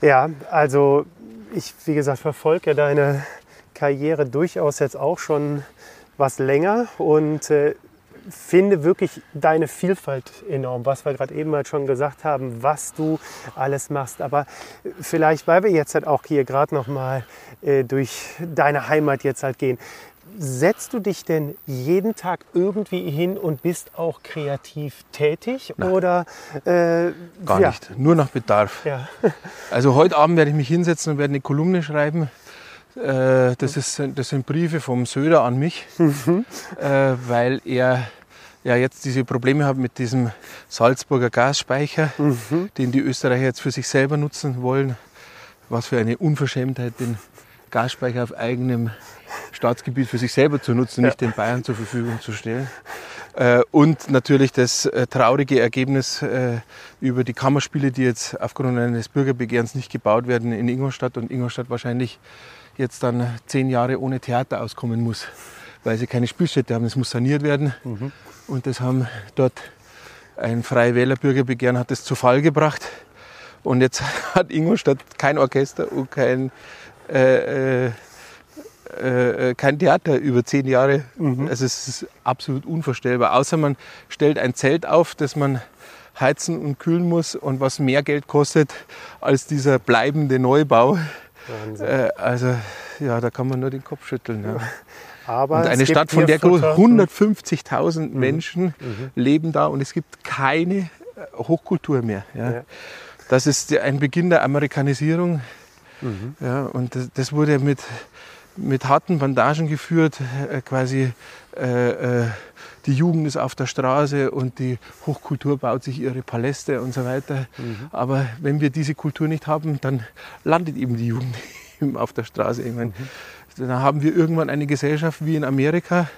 Ja, also ich, wie gesagt, verfolge deine Karriere durchaus jetzt auch schon was länger und äh, finde wirklich deine Vielfalt enorm, was wir gerade eben halt schon gesagt haben, was du alles machst. Aber vielleicht, weil wir jetzt halt auch hier gerade noch mal äh, durch deine Heimat jetzt halt gehen, setzt du dich denn jeden Tag irgendwie hin und bist auch kreativ tätig oder äh, Gar ja, nicht, nur nach Bedarf. Ja. Also heute Abend werde ich mich hinsetzen und werde eine Kolumne schreiben Äh, das, ist, das sind Briefe vom Söder an mich, mhm. äh, weil er ja jetzt diese Probleme hat mit diesem Salzburger Gasspeicher, mhm. den die Österreicher jetzt für sich selber nutzen wollen. Was für eine Unverschämtheit, den Gasspeicher auf eigenem Staatsgebiet für sich selber zu nutzen, ja. nicht den Bayern zur Verfügung zu stellen. Äh, und natürlich das äh, traurige Ergebnis äh, über die Kammerspiele, die jetzt aufgrund eines Bürgerbegehrens nicht gebaut werden in Ingolstadt und Ingolstadt wahrscheinlich jetzt dann zehn Jahre ohne Theater auskommen muss, weil sie keine Spielstätte haben. Es muss saniert werden. Mhm. Und das haben dort ein Freie Wählerbürgerbegehren hat es zu Fall gebracht. Und jetzt hat Ingolstadt kein Orchester und kein äh, äh, äh, kein Theater über zehn Jahre. Mhm. Also es ist absolut unvorstellbar. Außer man stellt ein Zelt auf, das man heizen und kühlen muss und was mehr Geld kostet als dieser bleibende Neubau. Äh, also ja, da kann man nur den Kopf schütteln. Ja. Aber und eine Stadt von der Größe, 150.000 mhm. Menschen mhm. leben da und es gibt keine äh, Hochkultur mehr. Ja. ja. Das ist ein Beginn der Amerikanisierung. Mhm. Ja, und das, das wurde mit mit harten Bandagen geführt, äh, quasi äh, äh, die Jugend ist auf der Straße und die Hochkultur baut sich ihre Paläste und so weiter. Mhm. Aber wenn wir diese Kultur nicht haben, dann landet eben die Jugend auf der Straße. Ich meine, mhm. Dann haben wir irgendwann eine Gesellschaft wie in Amerika,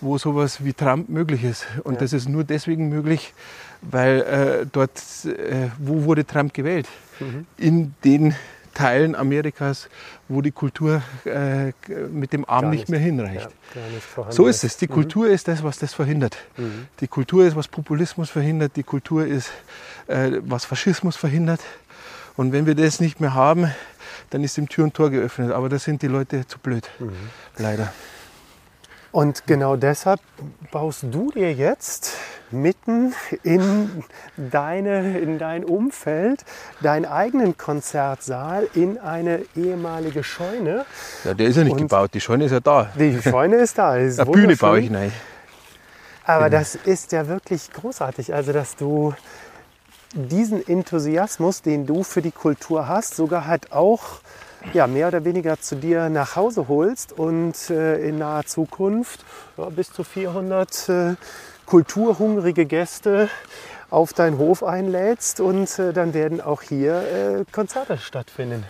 wo sowas wie Trump möglich ist. Und ja. das ist nur deswegen möglich, weil äh, dort, äh, wo wurde Trump gewählt? Mhm. In den Teilen Amerikas, wo die Kultur äh, mit dem Arm nicht, nicht, mehr hinreicht. Ja, nicht so ist es. Die mhm. Kultur ist das, was das verhindert. Mhm. Die Kultur ist, was Populismus verhindert. Die Kultur ist, äh, was Faschismus verhindert. Und wenn wir das nicht mehr haben, dann ist dem Tür und Tor geöffnet. Aber da sind die Leute zu blöd. Mhm. Leider. Und genau deshalb baust du dir jetzt mitten in, deine, in dein Umfeld deinen eigenen Konzertsaal in eine ehemalige Scheune. Ja, der ist ja nicht Und gebaut, die Scheune ist ja da. Die Scheune ist da. Ist Eine Bühne baue ich rein. Aber genau. das ist ja wirklich großartig, also dass du diesen Enthusiasmus, den du für die Kultur hast, sogar halt auch ja, mehr oder weniger zu dir nach Hause holst und äh, in naher Zukunft ja, bis zu 400 äh, kulturhungrige Gäste auf deinen Hof einlädst und äh, dann werden auch hier äh, Konzerte stattfinden.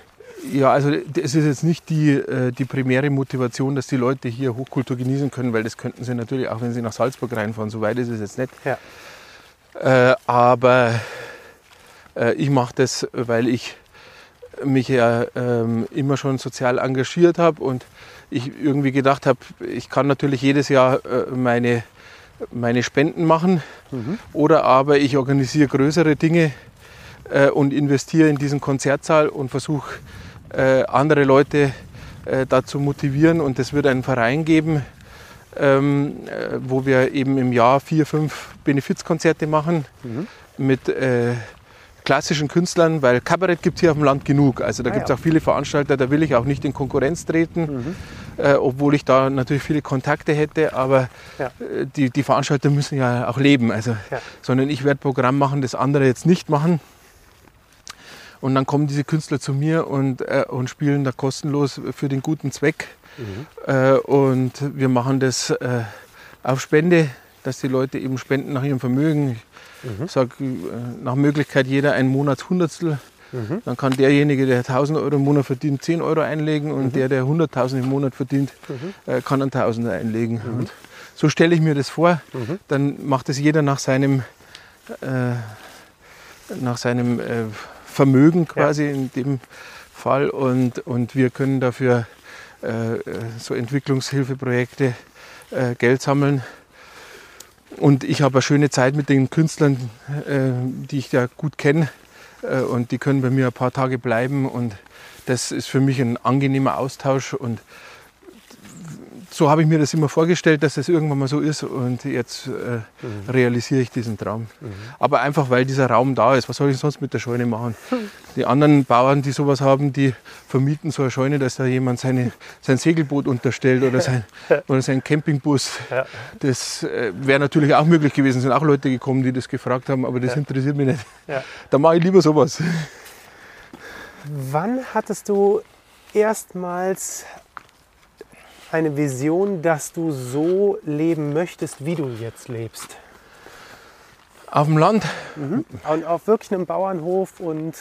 Ja, also es ist jetzt nicht die, äh, die primäre Motivation, dass die Leute hier Hochkultur genießen können, weil das könnten sie natürlich auch, wenn sie nach Salzburg reinfahren. So weit ist es jetzt nicht. Ja. Äh, aber ich mache das, weil ich mich ja ähm, immer schon sozial engagiert habe und ich irgendwie gedacht habe, ich kann natürlich jedes Jahr äh, meine, meine Spenden machen mhm. oder aber ich organisiere größere Dinge äh, und investiere in diesen Konzertsaal und versuche äh, andere Leute äh, dazu motivieren und es wird einen Verein geben, ähm, äh, wo wir eben im Jahr vier, fünf Benefizkonzerte machen mhm. mit äh, klassischen Künstlern, weil Kabarett gibt es hier auf dem Land genug. Also da ah, gibt es ja. auch viele Veranstalter, da will ich auch nicht in Konkurrenz treten, mhm. äh, obwohl ich da natürlich viele Kontakte hätte, aber ja. äh, die, die Veranstalter müssen ja auch leben. Also, ja. Sondern ich werde Programm machen, das andere jetzt nicht machen. Und dann kommen diese Künstler zu mir und, äh, und spielen da kostenlos für den guten Zweck. Mhm. Äh, und wir machen das äh, auf Spende, dass die Leute eben spenden nach ihrem Vermögen. Mhm. Ich sage äh, nach Möglichkeit jeder ein Monatshundertstel. Mhm. Dann kann derjenige, der 1000 Euro im Monat verdient, 10 Euro einlegen und mhm. der, der 100.000 im Monat verdient, mhm. äh, kann einen Tausender einlegen. Mhm. Und so stelle ich mir das vor. Mhm. Dann macht es jeder nach seinem, äh, nach seinem äh, Vermögen quasi ja. in dem Fall. Und, und wir können dafür äh, so Entwicklungshilfeprojekte äh, Geld sammeln und ich habe eine schöne Zeit mit den Künstlern, äh, die ich ja gut kenne. Äh, und die können bei mir ein paar Tage bleiben. Und das ist für mich ein angenehmer Austausch. Und so habe ich mir das immer vorgestellt, dass das irgendwann mal so ist und jetzt äh, mhm. realisiere ich diesen Traum. Mhm. Aber einfach, weil dieser Raum da ist. Was soll ich sonst mit der Scheune machen? Die anderen Bauern, die sowas haben, die vermieten so eine Scheune, dass da jemand seine, sein Segelboot unterstellt oder sein, oder sein Campingbus. Ja. Das äh, wäre natürlich auch möglich gewesen. Es sind auch Leute gekommen, die das gefragt haben, aber das ja. interessiert mich nicht. Ja. Da mache ich lieber sowas. Wann hattest du erstmals eine Vision, dass du so leben möchtest, wie du jetzt lebst? Auf dem Land? Mhm. Und auf wirklich einem Bauernhof und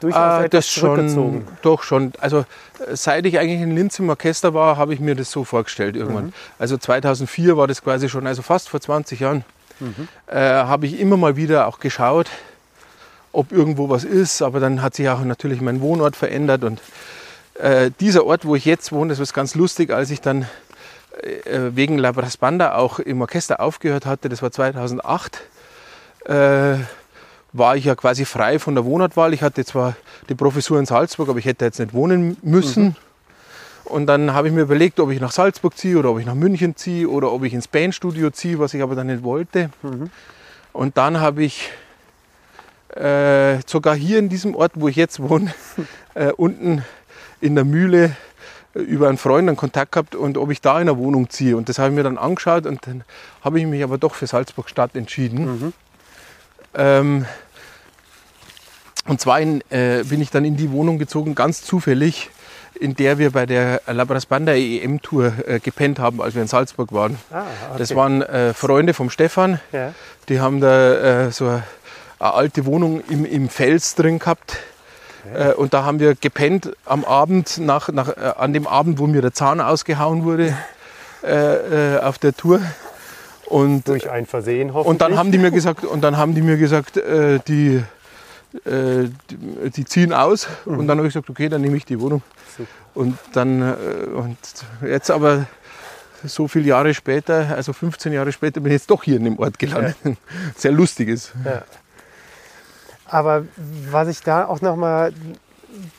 durchaus Äh, etwas das schon, doch schon. Also seit ich eigentlich in Linz im Orchester war, habe ich mir das so vorgestellt irgendwann. Mhm. Also 2004 war das quasi schon, also fast vor 20 Jahren, Mhm. äh, habe ich immer mal wieder auch geschaut, ob irgendwo was ist. Aber dann hat sich auch natürlich mein Wohnort verändert und äh, dieser Ort, wo ich jetzt wohne, das ist ganz lustig, als ich dann äh, wegen La Brasbanda auch im Orchester aufgehört hatte, das war 2008, äh, war ich ja quasi frei von der Wohnortwahl. Ich hatte zwar die Professur in Salzburg, aber ich hätte jetzt nicht wohnen müssen. Und dann habe ich mir überlegt, ob ich nach Salzburg ziehe oder ob ich nach München ziehe oder ob ich ins Bandstudio ziehe, was ich aber dann nicht wollte. Und dann habe ich äh, sogar hier in diesem Ort, wo ich jetzt wohne, äh, unten in der Mühle äh, über einen Freund einen Kontakt gehabt und ob ich da in eine Wohnung ziehe. Und das habe ich mir dann angeschaut und dann habe ich mich aber doch für Salzburg Stadt entschieden. Ähm, und zwar in, äh, bin ich dann in die Wohnung gezogen, ganz zufällig, in der wir bei der Labras Banda EM-Tour äh, gepennt haben, als wir in Salzburg waren. Ah, okay. Das waren äh, Freunde vom Stefan, ja. die haben da äh, so eine, eine alte Wohnung im, im Fels drin gehabt. Äh, und da haben wir gepennt am Abend, nach, nach, äh, an dem Abend, wo mir der Zahn ausgehauen wurde äh, äh, auf der Tour. Und, Durch ein Versehen hoffentlich. und dann haben die mir gesagt, und dann haben die mir gesagt, äh, die, die, die ziehen aus. Und dann habe ich gesagt, okay, dann nehme ich die Wohnung. Super. Und dann, und jetzt aber so viele Jahre später, also 15 Jahre später, bin ich jetzt doch hier in dem Ort gelandet. Sehr lustig ist. Ja. Aber was ich da auch noch mal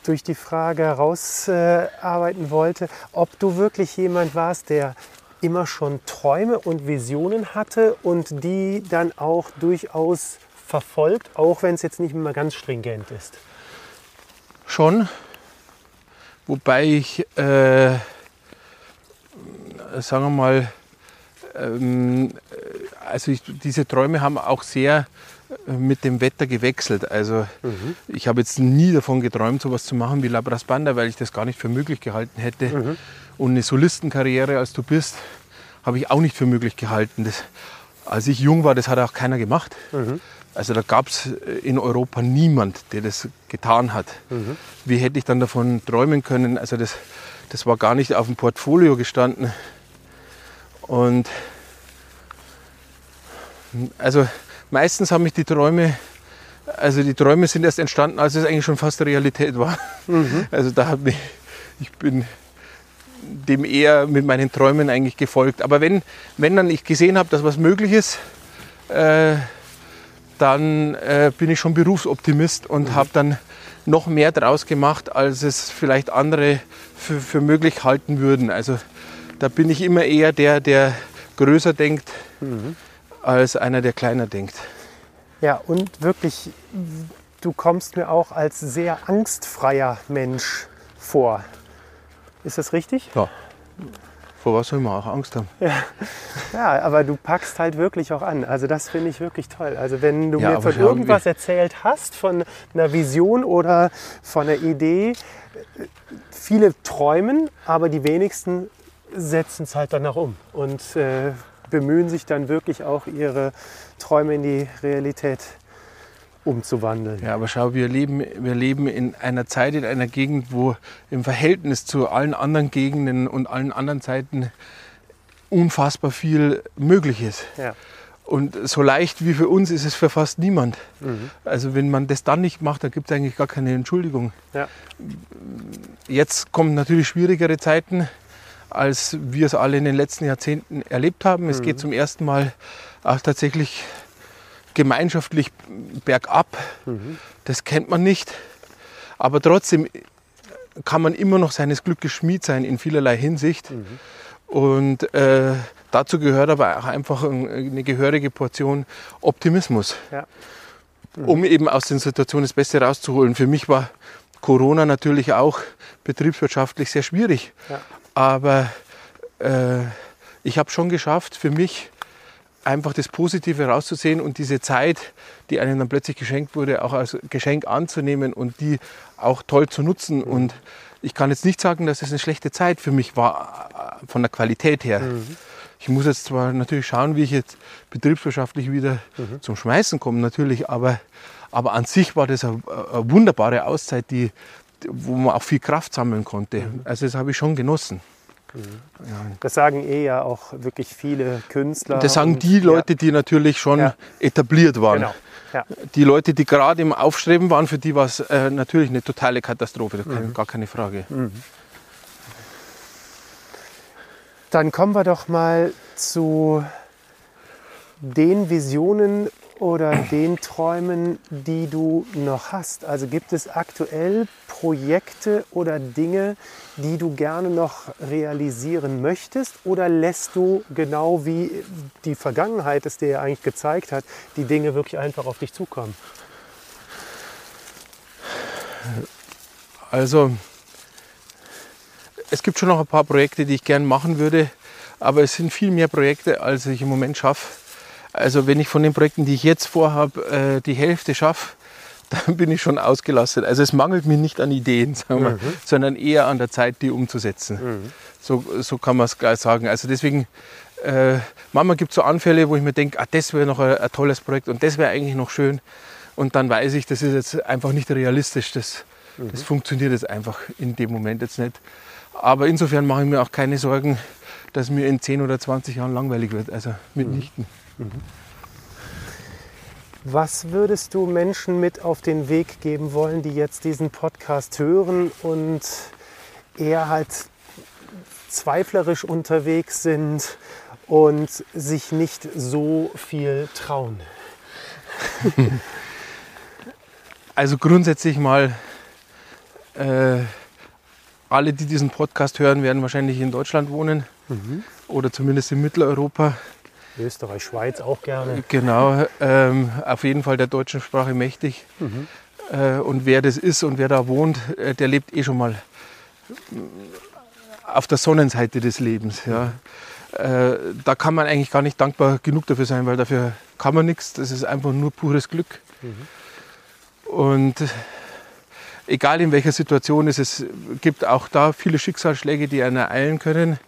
durch die Frage herausarbeiten wollte, ob du wirklich jemand warst, der immer schon Träume und Visionen hatte und die dann auch durchaus verfolgt, auch wenn es jetzt nicht immer ganz stringent ist. Schon. Wobei ich, äh, sagen wir mal, ähm, also ich, diese Träume haben auch sehr äh, mit dem Wetter gewechselt. Also ich habe jetzt nie davon geträumt, sowas zu machen wie Labras Banda, weil ich das gar nicht für möglich gehalten hätte. Und eine Solistenkarriere, als du bist, habe ich auch nicht für möglich gehalten. Das, als ich jung war, das hat auch keiner gemacht. Also da gab es in Europa niemand, der das getan hat. Wie hätte ich dann davon träumen können? Also das, das war gar nicht auf dem Portfolio gestanden. Und also meistens haben mich die Träume, also die Träume sind erst entstanden, als es eigentlich schon fast Realität war. Also da hat mich, ich bin dem eher mit meinen Träumen eigentlich gefolgt. Aber wenn, wenn dann ich gesehen habe, dass was möglich ist, äh, dann äh, bin ich schon Berufsoptimist und habe dann noch mehr draus gemacht, als es vielleicht andere für, für möglich halten würden. Also da bin ich immer eher der, der größer denkt, als einer, der kleiner denkt. Ja, und wirklich, du kommst mir auch als sehr angstfreier Mensch vor. Ist das richtig? Ja. Vor was soll man auch Angst haben? Ja, aber du packst halt wirklich auch an. Also das finde ich wirklich toll. Also wenn du Ja, mir von irgendwas erzählt hast, von einer Vision oder von einer Idee, viele träumen, aber die wenigsten setzen es halt danach um und äh, bemühen sich dann wirklich auch ihre Träume in die Realität umzuwandeln. Ja, aber schau, wir leben, wir leben in einer Zeit, in einer Gegend, wo im Verhältnis zu allen anderen Gegenden und allen anderen Zeiten unfassbar viel möglich ist. Ja. Und so leicht wie für uns ist es für fast niemand. Also wenn man das dann nicht macht, dann gibt es eigentlich gar keine Entschuldigung. Ja. Jetzt kommen natürlich schwierigere Zeiten, als wir es alle in den letzten Jahrzehnten erlebt haben. Es geht zum ersten Mal auch tatsächlich gemeinschaftlich bergab. Das kennt man nicht. Aber trotzdem kann man immer noch seines Glückes Schmied sein in vielerlei Hinsicht. Und äh, dazu gehört aber auch einfach ein- eine gehörige Portion Optimismus, Ja. um eben aus den Situationen das Beste rauszuholen. Für mich war Corona natürlich auch betriebswirtschaftlich sehr schwierig. Ja. Aber äh, ich habe schon geschafft, für mich einfach das Positive rauszusehen und diese Zeit, die einem dann plötzlich geschenkt wurde, auch als Geschenk anzunehmen und die auch toll zu nutzen. Und ich kann jetzt nicht sagen, dass es eine schlechte Zeit für mich war, äh, von der Qualität her. Mhm. Ich muss jetzt zwar natürlich schauen, wie ich jetzt betriebswirtschaftlich wieder mhm. zum Schmeißen komme, natürlich, aber, aber an sich war das eine, eine wunderbare Auszeit, die, wo man auch viel Kraft sammeln konnte. Mhm. Also das habe ich schon genossen. Das sagen eh ja auch wirklich viele Künstler. Das sagen die Leute, die natürlich schon ja. etabliert waren. Genau. Ja. Die Leute, die gerade im Aufstreben waren, für die war es äh, natürlich eine totale Katastrophe, mhm. gar keine Frage. Mhm. Dann kommen wir doch mal zu den Visionen oder den Träumen, die du noch hast? Also gibt es aktuell Projekte oder Dinge, die du gerne noch realisieren möchtest? Oder lässt du genau wie die Vergangenheit es dir ja eigentlich gezeigt hat, die Dinge wirklich einfach auf dich zukommen? Also es gibt schon noch ein paar Projekte, die ich gerne machen würde, aber es sind viel mehr Projekte, als ich im Moment schaffe. Also wenn ich von den Projekten, die ich jetzt vorhabe, äh, die Hälfte schaffe, dann bin ich schon ausgelastet. Also es mangelt mir nicht an Ideen, sagen wir, mhm. sondern eher an der Zeit, die umzusetzen. Mhm. So, so kann man es gleich sagen. Also deswegen, äh, manchmal gibt es so Anfälle, wo ich mir denke, ah, das wäre noch ein, ein, tolles Projekt und das wäre eigentlich noch schön. Und dann weiß ich, das ist jetzt einfach nicht realistisch. Das, mhm. das funktioniert jetzt einfach in dem Moment jetzt nicht. Aber insofern mache ich mir auch keine Sorgen, dass mir in 10 oder 20 Jahren langweilig wird. Also mitnichten. Mhm. Was würdest du Menschen mit auf den Weg geben wollen, die jetzt diesen Podcast hören und eher halt zweiflerisch unterwegs sind und sich nicht so viel trauen? Also grundsätzlich mal, äh, alle, die diesen Podcast hören, werden wahrscheinlich in Deutschland wohnen mhm. oder zumindest in Mitteleuropa. Österreich, Schweiz auch gerne. Genau, ähm, auf jeden Fall der deutschen Sprache mächtig. Mhm. Äh, und wer das ist und wer da wohnt, äh, der lebt eh schon mal auf der Sonnenseite des Lebens. Ja. Äh, da kann man eigentlich gar nicht dankbar genug dafür sein, weil dafür kann man nichts. Das ist einfach nur pures Glück. Mhm. Und egal in welcher Situation es ist, es gibt auch da viele Schicksalsschläge, die einen ereilen können.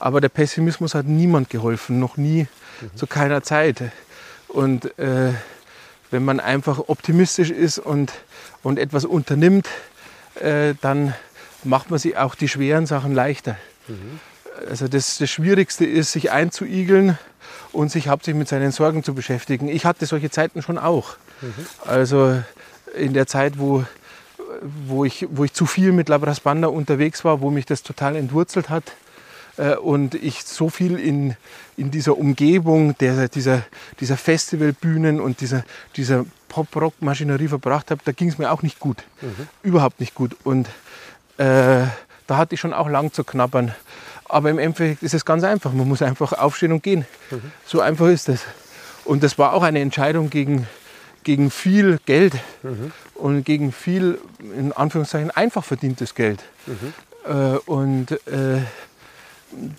Aber der Pessimismus hat niemand geholfen, noch nie mhm. zu keiner Zeit. Und äh, wenn man einfach optimistisch ist und, und etwas unternimmt, äh, dann macht man sich auch die schweren Sachen leichter. Mhm. Also das, das Schwierigste ist, sich einzuigeln und sich hauptsächlich mit seinen Sorgen zu beschäftigen. Ich hatte solche Zeiten schon auch. Mhm. Also in der Zeit, wo, wo, ich, wo ich zu viel mit Labras Banda unterwegs war, wo mich das total entwurzelt hat, und ich so viel in, in dieser Umgebung der, dieser, dieser Festivalbühnen und dieser, dieser Pop-Rock-Maschinerie verbracht habe, da ging es mir auch nicht gut. Mhm. Überhaupt nicht gut. Und äh, da hatte ich schon auch lang zu knabbern. Aber im Endeffekt ist es ganz einfach. Man muss einfach aufstehen und gehen. Mhm. So einfach ist es. Und das war auch eine Entscheidung gegen, gegen viel Geld mhm. und gegen viel, in Anführungszeichen, einfach verdientes Geld. Mhm. Äh, und äh,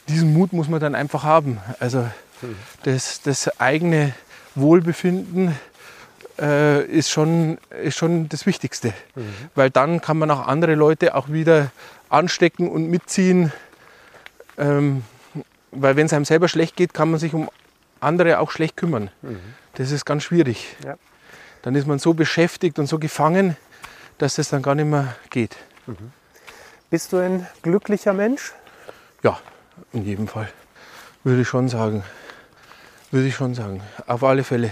diesen Mut muss man dann einfach haben. Also das, das eigene Wohlbefinden äh, ist, schon, ist schon das Wichtigste. Mhm. Weil dann kann man auch andere Leute auch wieder anstecken und mitziehen. Ähm, weil wenn es einem selber schlecht geht, kann man sich um andere auch schlecht kümmern. Mhm. Das ist ganz schwierig. Ja. Dann ist man so beschäftigt und so gefangen, dass das dann gar nicht mehr geht. Mhm. Bist du ein glücklicher Mensch? Ja, in jedem Fall. Würde ich schon sagen. Würde ich schon sagen. Auf alle Fälle.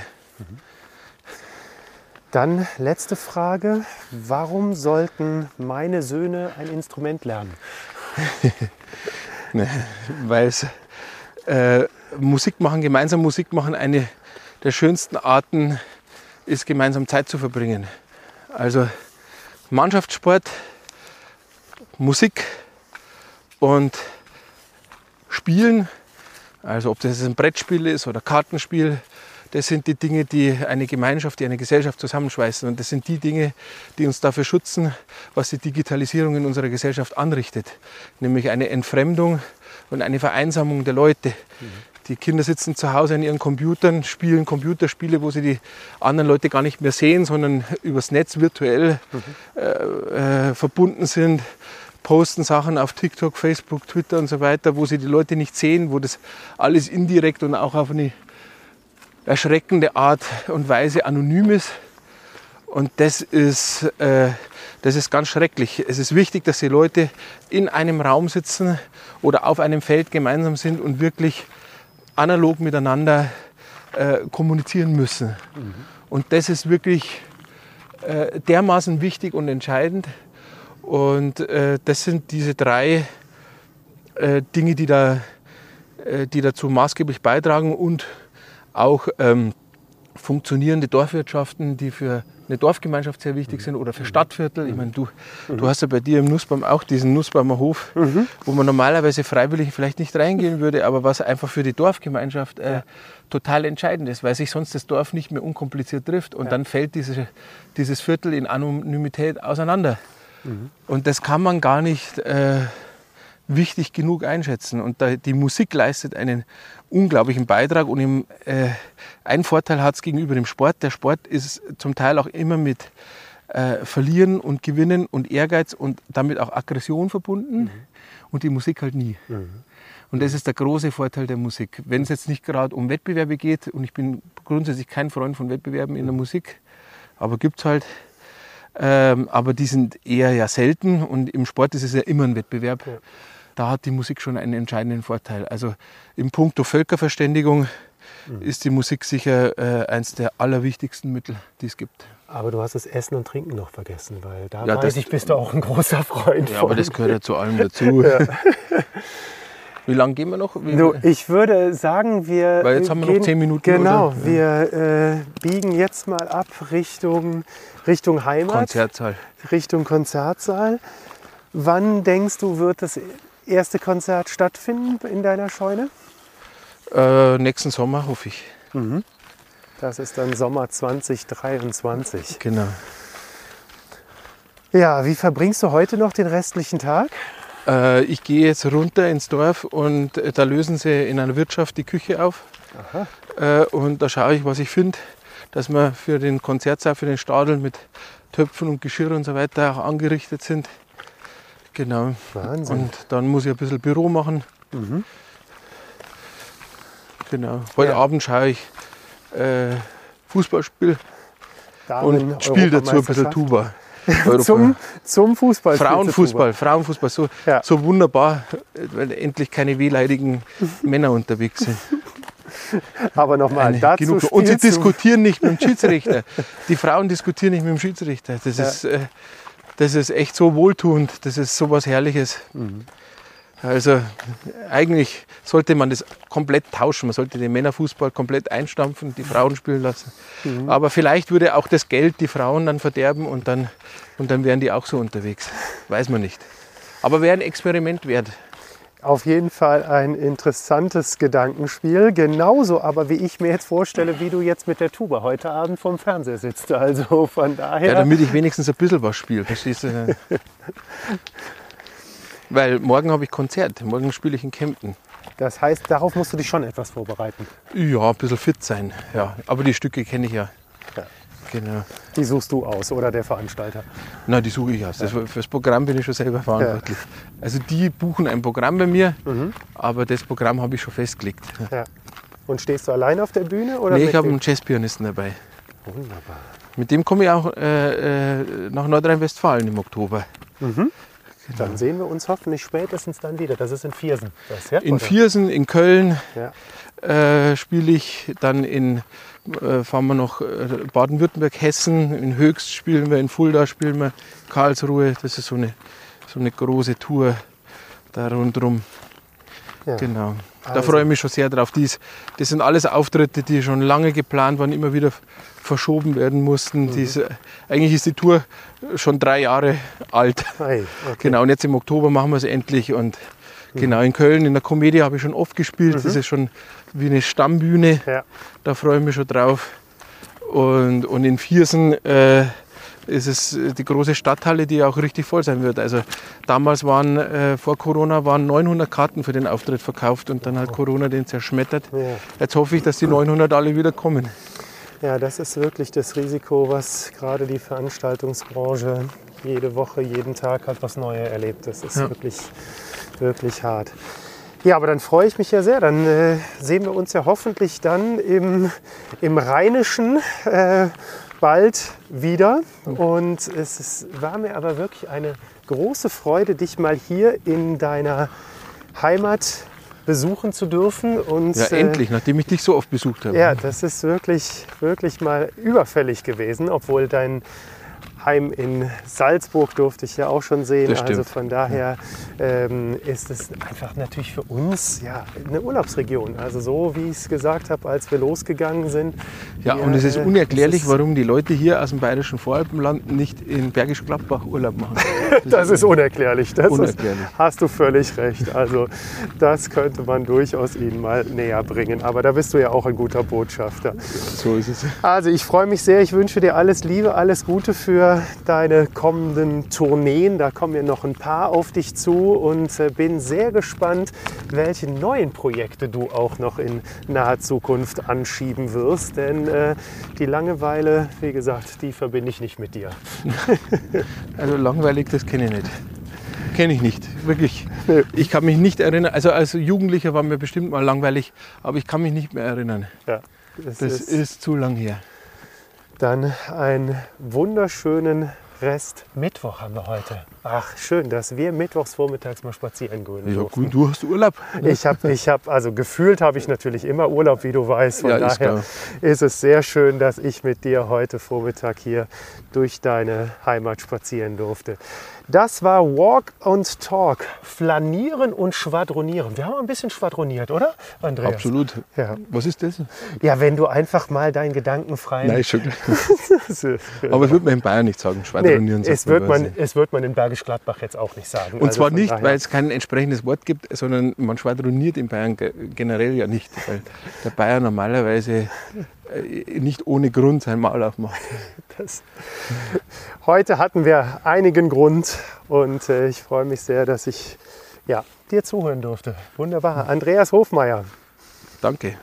Dann letzte Frage. Warum sollten meine Söhne ein Instrument lernen? ne, Weil es äh, Musik machen, gemeinsam Musik machen, eine der schönsten Arten ist, gemeinsam Zeit zu verbringen. Also Mannschaftssport, Musik und Spielen, also ob das ein Brettspiel ist oder Kartenspiel, das sind die Dinge, die eine Gemeinschaft, die eine Gesellschaft zusammenschweißen. Und das sind die Dinge, die uns dafür schützen, was die Digitalisierung in unserer Gesellschaft anrichtet. Nämlich eine Entfremdung und eine Vereinsamung der Leute. Mhm. Die Kinder sitzen zu Hause an ihren Computern, spielen Computerspiele, wo sie die anderen Leute gar nicht mehr sehen, sondern übers Netz virtuell äh, äh, verbunden sind, posten Sachen auf TikTok, Facebook, Twitter und so weiter, wo sie die Leute nicht sehen, wo das alles indirekt und auch auf eine erschreckende Art und Weise anonym ist. Und das ist, äh, das ist ganz schrecklich. Es ist wichtig, dass die Leute in einem Raum sitzen oder auf einem Feld gemeinsam sind und wirklich analog miteinander äh, kommunizieren müssen. Mhm. Und das ist wirklich äh, dermaßen wichtig und entscheidend. Und äh, das sind diese drei äh, Dinge, die, da, äh, die dazu maßgeblich beitragen und auch ähm, funktionierende Dorfwirtschaften, die für eine Dorfgemeinschaft sehr wichtig sind oder für Stadtviertel. Ich meine, du, du hast ja bei dir im Nussbaum auch diesen Nussbaumer Hof, mhm. wo man normalerweise freiwillig vielleicht nicht reingehen würde, aber was einfach für die Dorfgemeinschaft äh, total entscheidend ist, weil sich sonst das Dorf nicht mehr unkompliziert trifft und ja. dann fällt diese, dieses Viertel in Anonymität auseinander. Mhm. Und das kann man gar nicht äh, wichtig genug einschätzen. Und da, die Musik leistet einen unglaublichen Beitrag und im, äh, ein Vorteil hat es gegenüber dem Sport. Der Sport ist zum Teil auch immer mit äh, Verlieren und Gewinnen und Ehrgeiz und damit auch Aggression verbunden mhm. und die Musik halt nie. Mhm. Und das ist der große Vorteil der Musik. Wenn es jetzt nicht gerade um Wettbewerbe geht, und ich bin grundsätzlich kein Freund von Wettbewerben in der Musik, aber gibt es halt, ähm, aber die sind eher ja selten und im Sport ist es ja immer ein Wettbewerb. Ja da hat die Musik schon einen entscheidenden Vorteil. Also im Punkto Völkerverständigung mhm. ist die Musik sicher äh, eines der allerwichtigsten Mittel, die es gibt. Aber du hast das Essen und Trinken noch vergessen, weil da ja, weiß ich, bist du auch ein großer Freund ja, von. aber das gehört ja zu allem dazu. ja. Wie lange gehen wir noch? Du, ich würde sagen, wir. Weil jetzt haben wir gehen, noch zehn Minuten. Genau, oder? wir äh, biegen jetzt mal ab Richtung, Richtung Heimat. Konzertsaal. Richtung Konzertsaal. Wann denkst du, wird das erste Konzert stattfinden in deiner Scheune? Äh, nächsten Sommer hoffe ich. Mhm. Das ist dann Sommer 2023. Genau. Ja, wie verbringst du heute noch den restlichen Tag? Äh, ich gehe jetzt runter ins Dorf und äh, da lösen sie in einer Wirtschaft die Küche auf. Äh, und da schaue ich, was ich finde, dass wir für den Konzertsaal, für den Stadel mit Töpfen und Geschirr und so weiter auch angerichtet sind. Genau. Wahnsinn. Und dann muss ich ein bisschen Büro machen. Mhm. Genau. Heute ja. Abend schaue ich äh, Fußballspiel und spiele dazu ein bisschen Tuba. Zum, zum Fußball. Frauenfußball, Frauenfußball, so, ja. so wunderbar, weil endlich keine wehleidigen Männer unterwegs sind. Aber nochmal dazu. Genug. Und sie diskutieren nicht mit dem Schiedsrichter. Die Frauen diskutieren nicht mit dem Schiedsrichter. Das ja. ist. Äh, das ist echt so wohltuend, das ist so was Herrliches. Mhm. Also eigentlich sollte man das komplett tauschen. Man sollte den Männerfußball komplett einstampfen, die Frauen spielen lassen. Mhm. Aber vielleicht würde auch das Geld die Frauen dann verderben und dann, und dann wären die auch so unterwegs. Weiß man nicht. Aber wäre ein Experiment wert auf jeden Fall ein interessantes Gedankenspiel. Genauso aber, wie ich mir jetzt vorstelle, wie du jetzt mit der Tuba heute Abend vorm Fernseher sitzt. Also von daher. Ja, damit ich wenigstens ein bisschen was spiele, verstehst du? Weil morgen habe ich Konzert. Morgen spiele ich in Kempten. Das heißt, darauf musst du dich schon etwas vorbereiten. Ja, ein bisschen fit sein. Ja. Aber die Stücke kenne ich ja. ja. Genau. Die suchst du aus oder der Veranstalter? Nein, die suche ich aus. Das, für das Programm bin ich schon selber verantwortlich. Ja. Also die buchen ein Programm bei mir, mhm. aber das Programm habe ich schon festgelegt. Ja. Und stehst du allein auf der Bühne? Oder nee, ich habe einen Jazzpianisten dabei. Wunderbar. Mit dem komme ich auch äh, äh, nach Nordrhein-Westfalen im Oktober. Mhm. Dann sehen wir uns hoffentlich spätestens dann wieder. Das ist in Viersen. Das, ja? In Viersen, in Köln ja. äh, spiele ich, dann in äh, fahren wir noch äh, Baden-Württemberg, Hessen, in Höchst spielen wir, in Fulda spielen wir, Karlsruhe. Das ist so eine, so eine große Tour da rundherum. Ja. Genau. Da also. freue ich mich schon sehr drauf. Dies, das sind alles Auftritte, die schon lange geplant waren, immer wieder verschoben werden mussten. Mhm. Dies, eigentlich ist die Tour schon drei Jahre alt. Hey, okay. Genau, und jetzt im Oktober machen wir es endlich. Und mhm. genau, in Köln in der Komödie habe ich schon oft gespielt. Mhm. Das ist schon wie eine Stammbühne. Ja. Da freue ich mich schon drauf. Und, und in Viersen äh, ist es die große Stadthalle, die auch richtig voll sein wird. Also damals waren, äh, vor Corona waren 900 Karten für den Auftritt verkauft und dann hat Corona den zerschmettert. Ja. Jetzt hoffe ich, dass die 900 alle wieder kommen. Ja, das ist wirklich das Risiko, was gerade die Veranstaltungsbranche jede Woche, jeden Tag hat was Neues erlebt. Das ist Ja. wirklich, wirklich hart. Ja, aber dann freue ich mich ja sehr. Dann äh, sehen wir uns ja hoffentlich dann im, im Rheinischen äh, bald wieder. Und es ist, war mir aber wirklich eine große Freude, dich mal hier in deiner Heimat besuchen zu dürfen. Und, Ja, äh, endlich, nachdem ich dich so oft besucht habe. ja, das ist wirklich, wirklich mal überfällig gewesen, obwohl dein Heim in Salzburg durfte ich ja auch schon sehen. Also von daher ähm, ist es einfach natürlich für uns ja, eine Urlaubsregion. Also so wie ich es gesagt habe, als wir losgegangen sind. Ja, wir, und es ist äh, unerklärlich, es ist- warum die Leute hier aus dem Bayerischen Voralpenland nicht in Bergisch Gladbach Urlaub machen. Das ist unerklärlich. Das Unerklärlich. Ist, hast du völlig recht. Also das könnte man durchaus ihnen mal näher bringen. Aber da bist du ja auch ein guter Botschafter. So ist es. Also ich freue mich sehr. Ich wünsche dir alles Liebe, alles Gute für deine kommenden Tourneen. Da kommen ja noch ein paar auf dich zu und äh, bin sehr gespannt, welche neuen Projekte du auch noch in naher Zukunft anschieben wirst. Denn äh, die Langeweile, wie gesagt, die verbinde ich nicht mit dir. Also langweilig, das kenne ich nicht. Kenne ich nicht, wirklich. Nee. Ich kann mich nicht erinnern, also als Jugendlicher war mir bestimmt mal langweilig, aber ich kann mich nicht mehr erinnern. Ja, Das ist ist zu lang her. dann einen wunderschönen Rest Mittwoch haben wir heute. Ach, schön, dass wir mittwochs vormittags mal spazieren gehen. Ja, gut, du hast Urlaub. Ich habe, ich hab, also gefühlt habe ich natürlich immer Urlaub, wie du weißt. Von Ja, ist daher klar. ist es sehr schön, dass ich mit dir heute Vormittag hier durch deine Heimat spazieren durfte. Das war Walk and Talk, flanieren und schwadronieren. Wir haben ein bisschen schwadroniert, oder, Andreas? Absolut. Ja. Was ist das? ja, wenn du einfach mal deinen gedankenfreien... Nein, ist schon. Aber es wird man in Bayern nicht sagen. nee, Schwadronieren es, sagt man wird man, es wird man in Bergisch Gladbach jetzt auch nicht sagen. Und Also zwar nicht, daher- weil es kein entsprechendes Wort gibt, sondern man schwadroniert in Bayern ge- generell ja nicht. Weil der Bayer normalerweise äh, nicht ohne Grund sein Maul aufmacht. Das. Heute hatten wir einigen Grund und äh, ich freue mich sehr, dass ich ja, dir zuhören durfte. Wunderbar. Andreas Hofmeier. Danke.